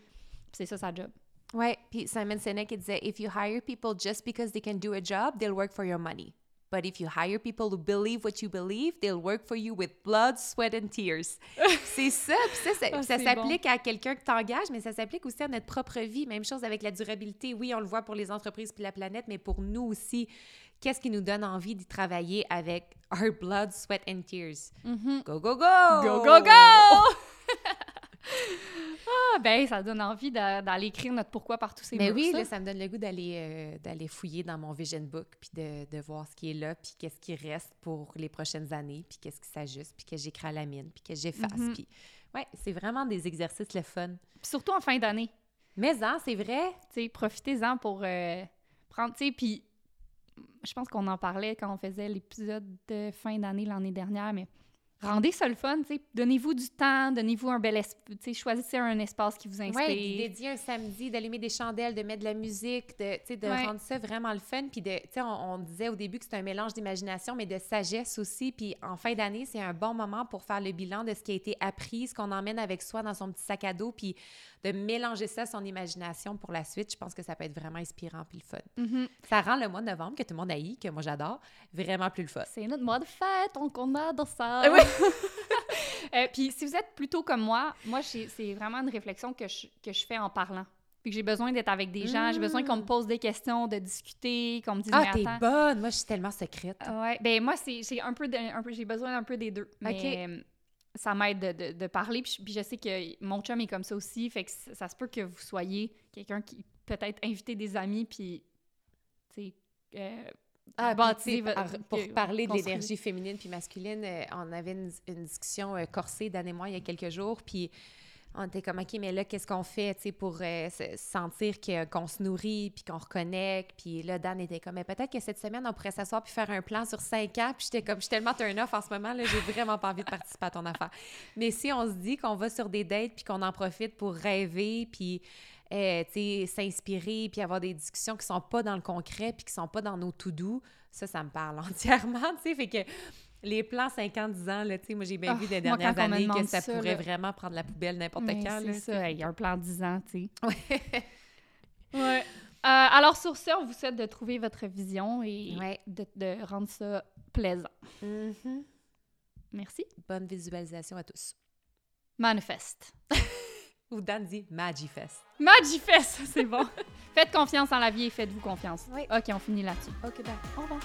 A: C'est ça sa job.
B: Ouais, puis Simon Sinek il disait If you hire people just because they can do a job, they'll work for your money. But if you hire people who believe what you believe, they'll work for you with blood, sweat and tears. c'est ça, puis ça, ça,
A: Ah,
B: ça
A: c'est
B: s'applique à quelqu'un que t'engages, mais ça s'applique aussi à notre propre vie. Même chose avec la durabilité. Oui, on le voit pour les entreprises puis la planète, mais pour nous aussi, qu'est-ce qui nous donne envie d'y travailler avec our blood, sweat and tears? Go, go, go!
A: Go, go, go! ah, ben, ça donne envie d'aller écrire notre pourquoi par tous ces
B: Mais
A: murs,
B: oui,
A: ça.
B: là, ça me donne le goût d'aller euh, d'aller fouiller dans mon vision book, puis de, de voir ce qui est là, puis qu'est-ce qui reste pour les prochaines années, puis qu'est-ce qui s'ajuste, puis que j'écris à la mine, puis que j'efface.
A: Mhm.
B: Puis ouais, c'est vraiment des exercices le fun.
A: Puis surtout en fin d'année.
B: Mais hein, c'est vrai?
A: Tu sais, profitez-en pour euh, prendre, tu sais, puis je pense qu'on en parlait quand on faisait l'épisode de fin d'année l'année dernière, mais rendez ça le fun. Donnez-vous du temps, donnez-vous un bel espace, choisissez un espace qui vous inspire.
B: Oui, dédier un samedi, d'allumer des chandelles, de mettre de la musique, de,
A: Ouais.
B: rendre ça vraiment le fun. Puis, on, on disait au début que c'est un mélange d'imagination, mais de sagesse aussi. Puis, en fin d'année, c'est un bon moment pour faire le bilan de ce qui a été appris, ce qu'on emmène avec soi dans son petit sac à dos, puis de mélanger ça à son imagination pour la suite. Je pense que ça peut être vraiment inspirant puis le fun.
A: Mhm.
B: Ça rend le mois de novembre, que tout le monde haït, que moi j'adore, vraiment plus le fun.
A: C'est notre mois de fête, donc on adore ça.
B: Oui.
A: Euh, Puis si vous êtes plutôt comme moi, moi, c'est vraiment une réflexion que je, que je fais en parlant. Puis que j'ai besoin d'être avec des gens, j'ai besoin qu'on me pose des questions, de discuter, qu'on me dise
B: Ah, t'es bonne! Moi, je suis tellement secrète.
A: Ouais, ben moi, c'est j'ai un peu, de- un peu j'ai besoin d'un peu des deux. Mais euh, ça m'aide de, de- de parler. Puis je, puis je sais que mon chum est comme ça aussi. Fait que ça, ça se peut que vous soyez quelqu'un qui peut-être inviter des amis puis tu sais, euh,
B: Ah, sais,
A: votre-
B: pour parler de l'énergie féminine puis masculine, euh, on avait une, une discussion euh, corsée, Dan et moi, il y a quelques jours, puis on était comme, OK, mais là, qu'est-ce qu'on fait, tu sais, pour euh, se- sentir qu'on se nourrit, puis qu'on reconnecte, puis là, Dan était comme, mais peut-être que cette semaine, on pourrait s'asseoir puis faire un plan sur cinq ans, puis j'étais comme, je suis tellement turn off en ce moment, là, j'ai vraiment pas envie de participer à ton affaire. Mais si on se dit qu'on va sur des dates, puis qu'on en profite pour rêver, puis euh, s'inspirer, puis avoir des discussions qui sont pas dans le concret, puis qui sont pas dans nos to-do, ça, ça me parle entièrement, tu sais, fait que les plans 50-10 ans, là, moi, j'ai bien
A: Ah,
B: vu des dernières années que ça,
A: ça,
B: pourrait
A: là.
B: vraiment prendre la poubelle n'importe quand,
A: c'est ça, il y a un plan 10 ans, tu sais. Ouais. Euh, alors, sur ce, on vous souhaite de trouver votre vision et
B: Ouais.
A: de, de rendre ça plaisant.
B: Mhm.
A: Merci.
B: Bonne visualisation à tous.
A: Manifeste.
B: Ou Dan dit Magifest.
A: Magifest, c'est bon. Faites confiance en la vie et faites-vous confiance.
B: Oui.
A: OK, on finit là-dessus.
B: OK, bye.
A: Au revoir.